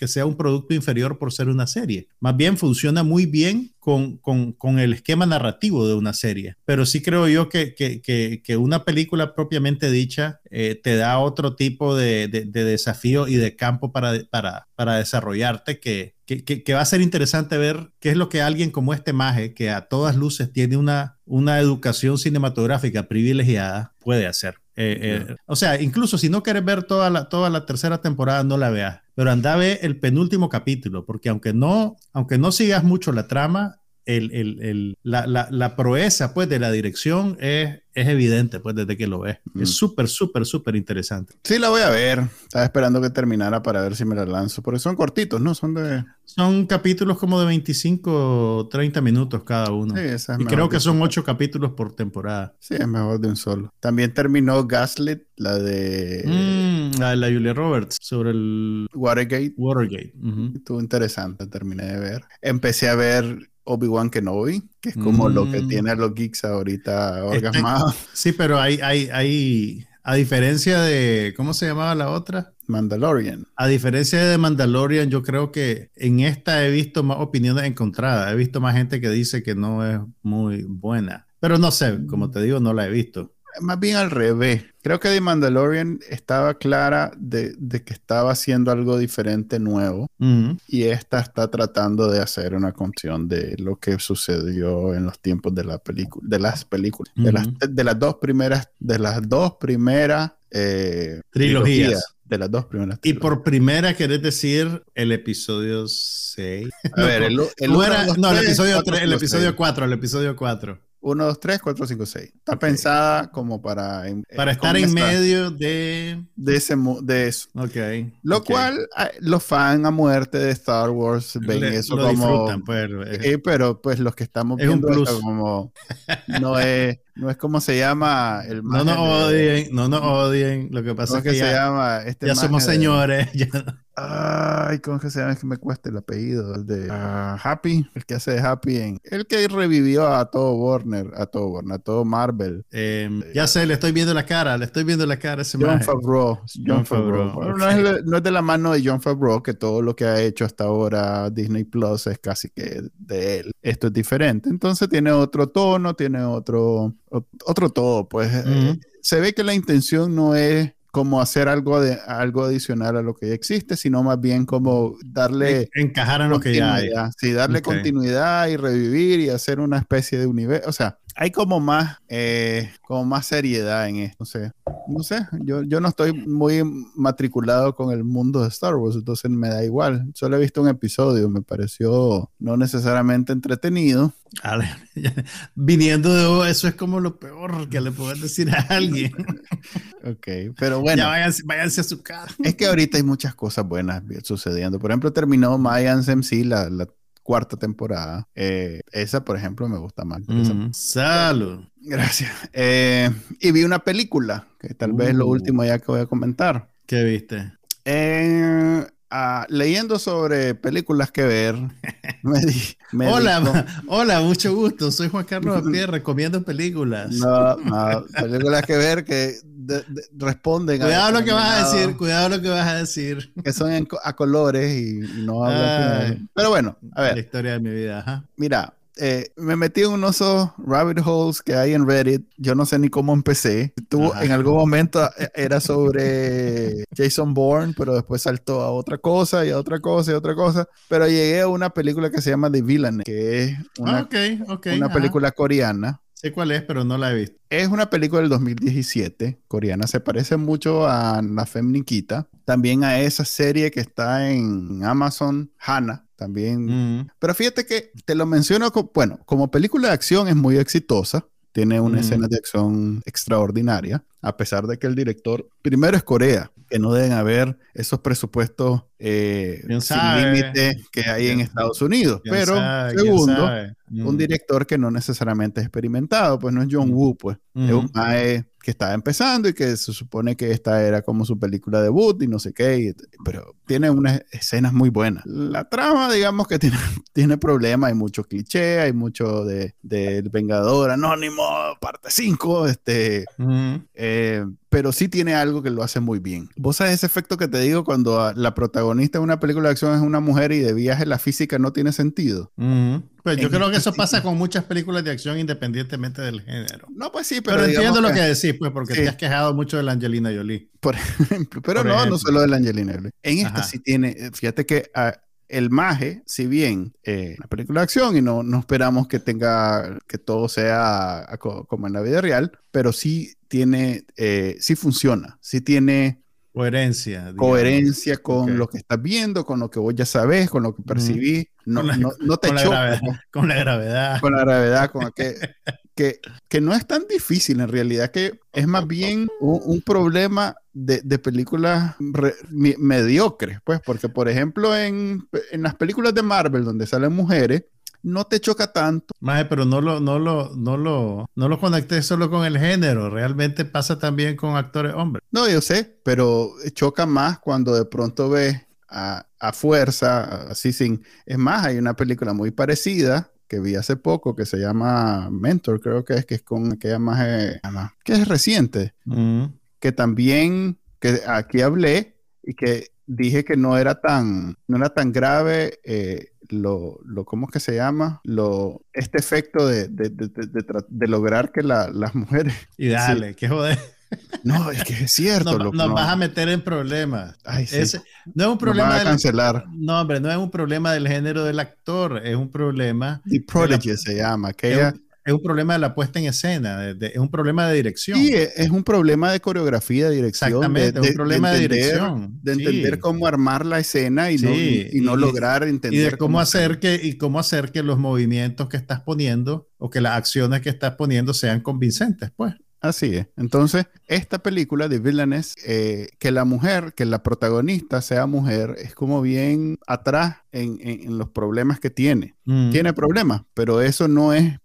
que sea un producto inferior por ser una serie. Más bien funciona muy bien con, con, con el esquema narrativo de una serie. Pero sí creo yo que, que, que, una película propiamente dicha eh, te da otro tipo de, de, desafío y de campo para, para, para desarrollarte que, que, va a ser interesante ver qué es lo que alguien como este Maje, que a todas luces tiene una, una educación cinematográfica privilegiada, puede hacer. Eh, eh, o sea, incluso si no quieres ver toda la, toda la tercera temporada, no la veas. Pero anda a el penúltimo capítulo, porque aunque no, aunque no sigas mucho la trama, el, el, el, la, la, la, proeza pues, de la dirección es, es evidente pues, desde que lo ves. Es mm. súper, súper, súper interesante. Sí, la voy a ver. Estaba esperando que terminara para ver si me la lanzo. Porque son cortitos, ¿no? Son de... Son capítulos como de 25 o 30 minutos cada uno. Sí, y creo que son 8 capítulos por temporada. Sí, es mejor de un solo. También terminó Gaslit, la de... Mm, la de la Julia Roberts, sobre el... Watergate. Watergate. Estuvo interesante, terminé de ver. Empecé a ver Obi-Wan Kenobi, que es como lo que mm. tiene los geeks ahorita orgasmados. Sí, pero hay, hay, hay, a diferencia de, ¿cómo se llamaba la otra? Mandalorian. A diferencia de Mandalorian, yo creo que en esta he visto más opiniones encontradas. He visto más gente que dice que no es muy buena. Pero no sé, como te digo, no la he visto más bien al revés. Creo que The Mandalorian estaba clara de, que estaba haciendo algo diferente, nuevo. Y esta está tratando de hacer una canción de lo que sucedió en los tiempos de la película, de las películas, de, las, de las dos primeras, de las dos primeras eh, trilogías. De las dos primeras. Y por primera querés decir el episodio 6. A ver, el, no, el episodio 3, el episodio 4, el episodio 4. 1, 2, 3, 4, 5, 6. Está pensada como para... Para estar en medio de... De, ese, de eso. Ok. Lo cual los fans a muerte de Star Wars ven eso lo como... Disfrutan, pues, eh, pero pues los que estamos viendo esto como... No es... No es como se llama el No nos odien, no nos odien. Lo que pasa es que, se ya, llama este ya somos señores. Ay, ¿cómo es que se llama? Es que me cuesta el apellido. El de ah, Happy, el que hace Happy en. El que revivió a todo Warner, a todo Warner, a todo Marvel. Em, ya sé, le estoy viendo la cara, le estoy viendo la cara a ese John Favreau. John, Favreau. no, es, no, es, de la mano de John Favreau, que todo lo que ha hecho hasta ahora Disney Plus es casi que de él. Esto es diferente. Entonces tiene otro tono, tiene otro otro todo, pues eh, se ve que la intención no es como hacer algo, de, algo adicional a lo que ya existe, sino más bien como darle... Encajar en lo que ya hay. Sí, darle continuidad y revivir y hacer una especie de universo. O sea, hay como más, eh, como más seriedad en esto. no sé, yo, yo no estoy muy matriculado con el mundo de Star Wars, entonces me da igual. Solo he visto un episodio, me pareció no necesariamente entretenido. viniendo de vos, eso es como lo peor que le puedes decir a alguien. ok, pero bueno. Ya váyanse, a su casa. es que ahorita hay muchas cosas buenas sucediendo. Por ejemplo, terminó Mayans MC, la, la cuarta temporada. Eh, esa, por ejemplo, me gusta más. Salud. Gracias. Eh, y vi una película, que tal vez es lo uh. último ya que voy a comentar. ¿Qué viste? Eh, ah, leyendo sobre películas que ver, me hola, hola, mucho gusto. Soy Juan Carlos Apier, recomiendo películas. No, no, películas que ver que responden cuidado lo que vas a decir cuidado lo que vas a decir. que son a colores y, no hablan pero bueno a ver. La historia de mi vida mira eh, me metí en unos rabbit holes que hay en Reddit. Yo no sé ni cómo empecé. Tuvo, en algún momento eh, era sobre Jason Bourne, pero después saltó a otra cosa y a otra cosa y a otra cosa. Pero llegué a una película que se llama The Villain, que es una, ah, una película coreana Sé cuál es, pero no la he visto. Es una película del 2017, coreana. Se parece mucho a La Femme Nikita. También a esa serie que está en Amazon, Hannah. También. Mm. Pero fíjate que te lo menciono, bueno, como película de acción es muy exitosa. Tiene una mm. escena de acción extraordinaria. A pesar de que el director, primero es Corea, que no deben haber esos presupuestos eh, sin límite que hay en Estados Unidos. Pero, segundo, un mm. director que no necesariamente es experimentado, pues no es John mm. Woo, pues es un mae que estaba empezando y que se supone que esta era como su película debut y no sé qué, pero tiene unas escenas muy buenas. La trama, digamos que tiene, tiene problemas, hay mucho cliché, hay mucho de, del Vengador Anónimo, parte 5, este, eh, pero sí tiene algo que lo hace muy bien. Vos sabes ese efecto que te digo cuando la protagonista de una película de acción es una mujer y de viaje la física no tiene sentido. Pues yo creo que eso pasa con muchas películas de acción independientemente del género. No, pues sí, pero, pero entiendo lo que, decís, pues, porque te has quejado mucho de la Angelina Jolie. Por ejemplo, pero no, no solo de la Angelina Jolie. En esta sí tiene, eh, fíjate que ah, el maje, si bien eh, una película de acción y no, no esperamos que tenga, que todo sea como en la vida real, pero sí tiene, eh, sí funciona, sí tiene Coherencia. Coherencia con lo que estás viendo, con lo que vos ya sabes, con lo que percibís. No, no, te choca. con la gravedad. Con la gravedad, con que, que, que, no es tan difícil en realidad, que es más bien un, problema de, de películas mediocres, pues, porque por ejemplo en, en las películas de Marvel donde salen mujeres, no te choca tanto. Maje, pero no lo, no lo, no lo, no lo conecté solo con el género, realmente pasa también con actores hombres. No, yo sé, pero choca más cuando de pronto ves a, fuerza, así sin. Es más, hay una película muy parecida que vi hace poco que se llama Mentor, creo que es, que es con que más que es reciente, mm. Que también, que aquí hablé y que dije que no era tan, no era tan grave eh, lo, lo, ¿cómo es que se llama? Lo, este efecto de, de, de, de lograr que la, las mujeres... Y dale, qué joder. No, es que es cierto. No, nos vas a meter en problemas. Ay, sí. no es un problema. a cancelar. no, hombre, no es un problema del género del actor, es un problema. The Prodigy se llama, que ella, es un problema de la puesta en escena, es un problema de dirección. Sí, es un problema de coreografía, de dirección. Exactamente, es un problema de, dirección. De entender cómo armar la escena y no, y, no lograr entender. Y de cómo, hacer que, y cómo hacer que los movimientos que estás poniendo o que las acciones que estás poniendo sean convincentes, pues. Así es. Entonces, esta película de Villainess, eh, que la mujer, que la protagonista sea mujer, es como bien atrás en, los problemas que tiene. Mm. Tiene problemas, pero eso no es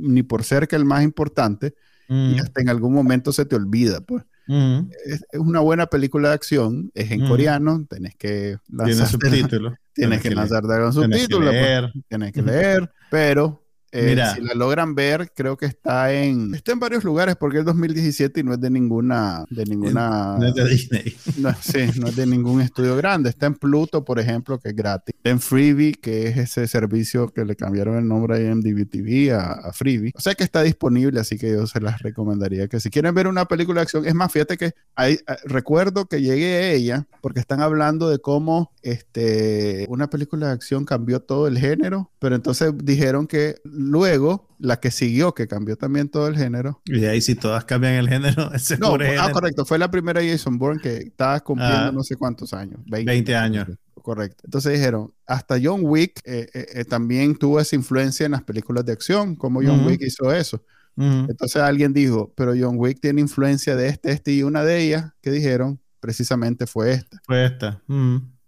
ni por ser que el más importante, y mm. hasta en algún momento se te olvida, pues. Mm. Es, una buena película de acción, es en mm. coreano, tenés que lanzar subtítulos. Tienes, que, lanzar con subtítulos, pues. tienes que leer, pero eh, si la logran ver, creo que está en está en varios lugares porque es 2017 y no es de ninguna de ninguna no es de Disney. No, sí, no es de ningún estudio grande. Está en Pluto, por ejemplo, que es gratis. en Freebie, que es ese servicio que le cambiaron el nombre a IMDb TV a, a Freebie. O sea que está disponible, así que yo se las recomendaría que si quieren ver una película de acción, es más, fíjate que hay, recuerdo que llegué a ella porque están hablando de cómo este una película de acción cambió todo el género, pero entonces dijeron que Luego, la que siguió, que cambió también todo el género. Y ahí si todas cambian el género, ese no, ah, correcto, fue la primera Jason Bourne que estaba cumpliendo ah. no sé cuántos años. 20, años. Correcto. Entonces dijeron, hasta John Wick eh, eh, eh, también tuvo esa influencia en las películas de acción, como John Wick hizo eso. Entonces alguien dijo, pero John Wick tiene influencia de este, este, y una de ellas que dijeron precisamente fue esta. Fue esta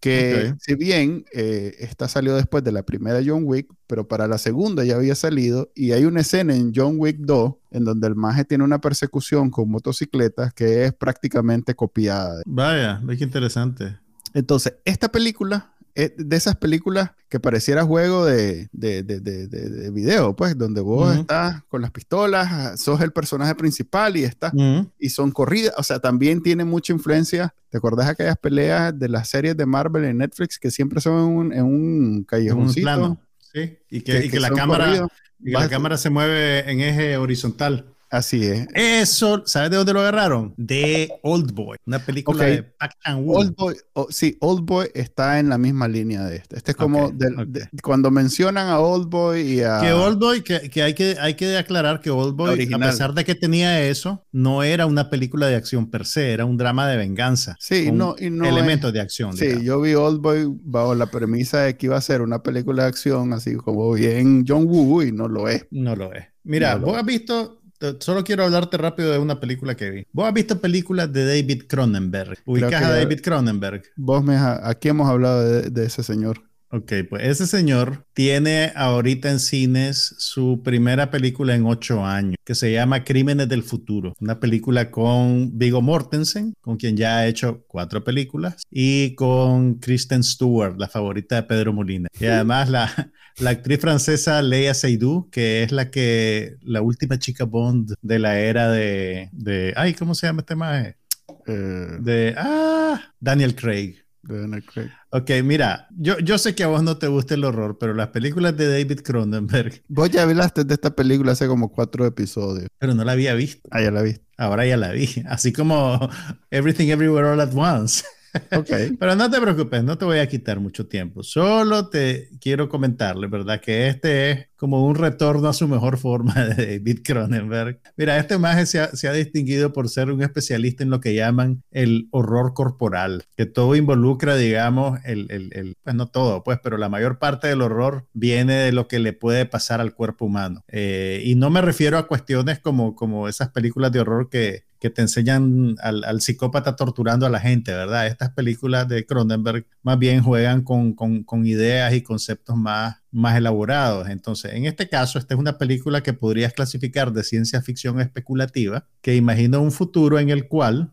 que si bien eh, esta salió después de la primera John Wick, pero para la segunda ya había salido y hay una escena en John Wick 2 en donde el maje tiene una persecución con motocicletas que es prácticamente copiada. Vaya, ve qué interesante. Entonces, esta película de esas películas que pareciera juego de, de, de, de video, pues, donde vos estás con las pistolas, sos el personaje principal y estás, y son corridas, o sea, también tiene mucha influencia. ¿Te acordás aquellas peleas de las series de Marvel en Netflix que siempre son en un, en un callejoncito? sí, y que, y que la cámara, y que la cámara se mueve en eje horizontal. Así es. Eso, ¿sabes de dónde lo agarraron? De Old Boy, una película de Pac Chan Old Boy, sí, Old Boy está en la misma línea de este. Este es como cuando mencionan a Old Boy y a. Que Old Boy, que, que, hay, que hay que aclarar que Old Boy, a pesar de que tenía eso, no era una película de acción per se, era un drama de venganza. Sí, no, y no. Elementos de acción. Sí, yo vi Old Boy bajo la premisa de que iba a ser una película de acción, así como bien John Woo, y no lo es. No lo es. Mira, vos has visto solo quiero hablarte rápido de una película que vi. Vos has visto películas de David Cronenberg. Ubicas a David Cronenberg. Vos me aquí hemos hablado de ese señor. Ok, pues ese señor tiene ahorita en cines su primera película en ocho años, que se llama Crímenes del Futuro. Una película con Vigo Mortensen, con quien ya ha hecho cuatro películas, y con Kristen Stewart, la favorita de Pedro Molina. Y además la, la actriz francesa Leia Seydoux, que es la que, la última chica Bond de la era de, de ay, ¿cómo se llama este maje? Eh, de, ah, Daniel Craig. Daniel Craig. Ok, mira, yo, yo sé que a vos no te gusta el horror, pero las películas de David Cronenberg. Vos ya hablaste de esta película hace como cuatro episodios. Pero no la había visto. Ah, ya la vi. Ahora ya la vi. Así como Everything Everywhere All at Once. Okay. Pero no te preocupes, no te voy a quitar mucho tiempo. Solo te quiero comentarle, ¿verdad? Que este es como un retorno a su mejor forma de David Cronenberg. Mira, este maje se ha, se ha distinguido por ser un especialista en lo que llaman el horror corporal, que todo involucra, digamos, el, el, el, pues no todo, pues, pero la mayor parte del horror viene de lo que le puede pasar al cuerpo humano. Eh, y no me refiero a cuestiones como, como esas películas de horror que, que te enseñan al, psicópata torturando a la gente, ¿verdad? Estas películas de Cronenberg más bien juegan con, con, ideas y conceptos más más elaborados. Entonces, en este caso, esta es una película que podrías clasificar de ciencia ficción especulativa, que imagina un futuro en el cual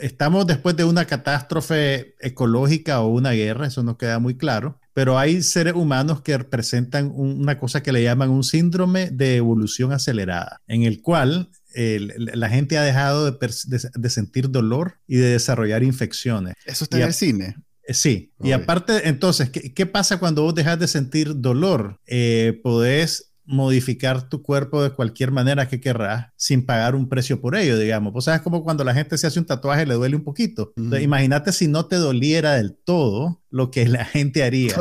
estamos después de una catástrofe ecológica o una guerra, eso no queda muy claro, pero hay seres humanos que presentan una cosa que le llaman un síndrome de evolución acelerada, en el cual la gente ha dejado de, sentir dolor y de desarrollar infecciones. Eso está en el cine. Eh, sí, y aparte, entonces, ¿qué, pasa cuando vos dejas de sentir dolor? Eh, podés modificar tu cuerpo de cualquier manera que querrás sin pagar un precio por ello, digamos. Pues sabes como cuando la gente se hace un tatuaje le duele un poquito. Imagínate si no te doliera del todo lo que la gente haría.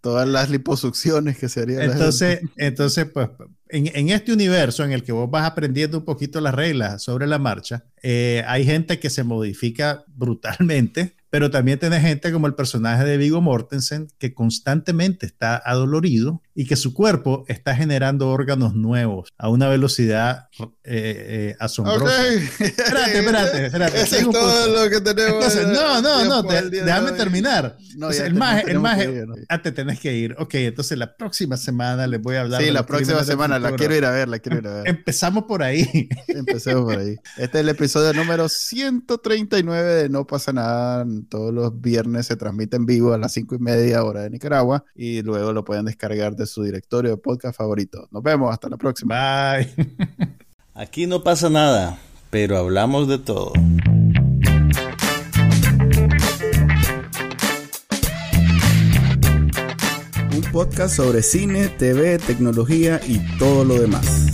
todas las liposucciones que se harían. Entonces, entonces pues en, este universo en el que vos vas aprendiendo un poquito las reglas sobre la marcha, eh, hay gente que se modifica brutalmente pero también tiene gente como el personaje de Vigo Mortensen que constantemente está adolorido y que su cuerpo está generando órganos nuevos a una velocidad eh, eh, asombrosa. Espérate, espérate, espérate. Eso es todo lo que tenemos. no, no, no, déjame terminar. el más, el más, ah, te tenés que ir. Ok, entonces la próxima semana les voy a hablar. Sí, la próxima semana, la quiero ir a ver, la quiero ir a ver. Empezamos por ahí. Empecemos por ahí. Este es el episodio número 139 de No pasa nada. Todos los viernes se transmite en vivo a las 5 y media hora de Nicaragua y luego lo pueden descargar de su directorio de podcast favorito. Nos vemos, hasta la próxima. Bye. Aquí no pasa nada, pero hablamos de todo. Un podcast sobre cine, TV, tecnología y todo lo demás.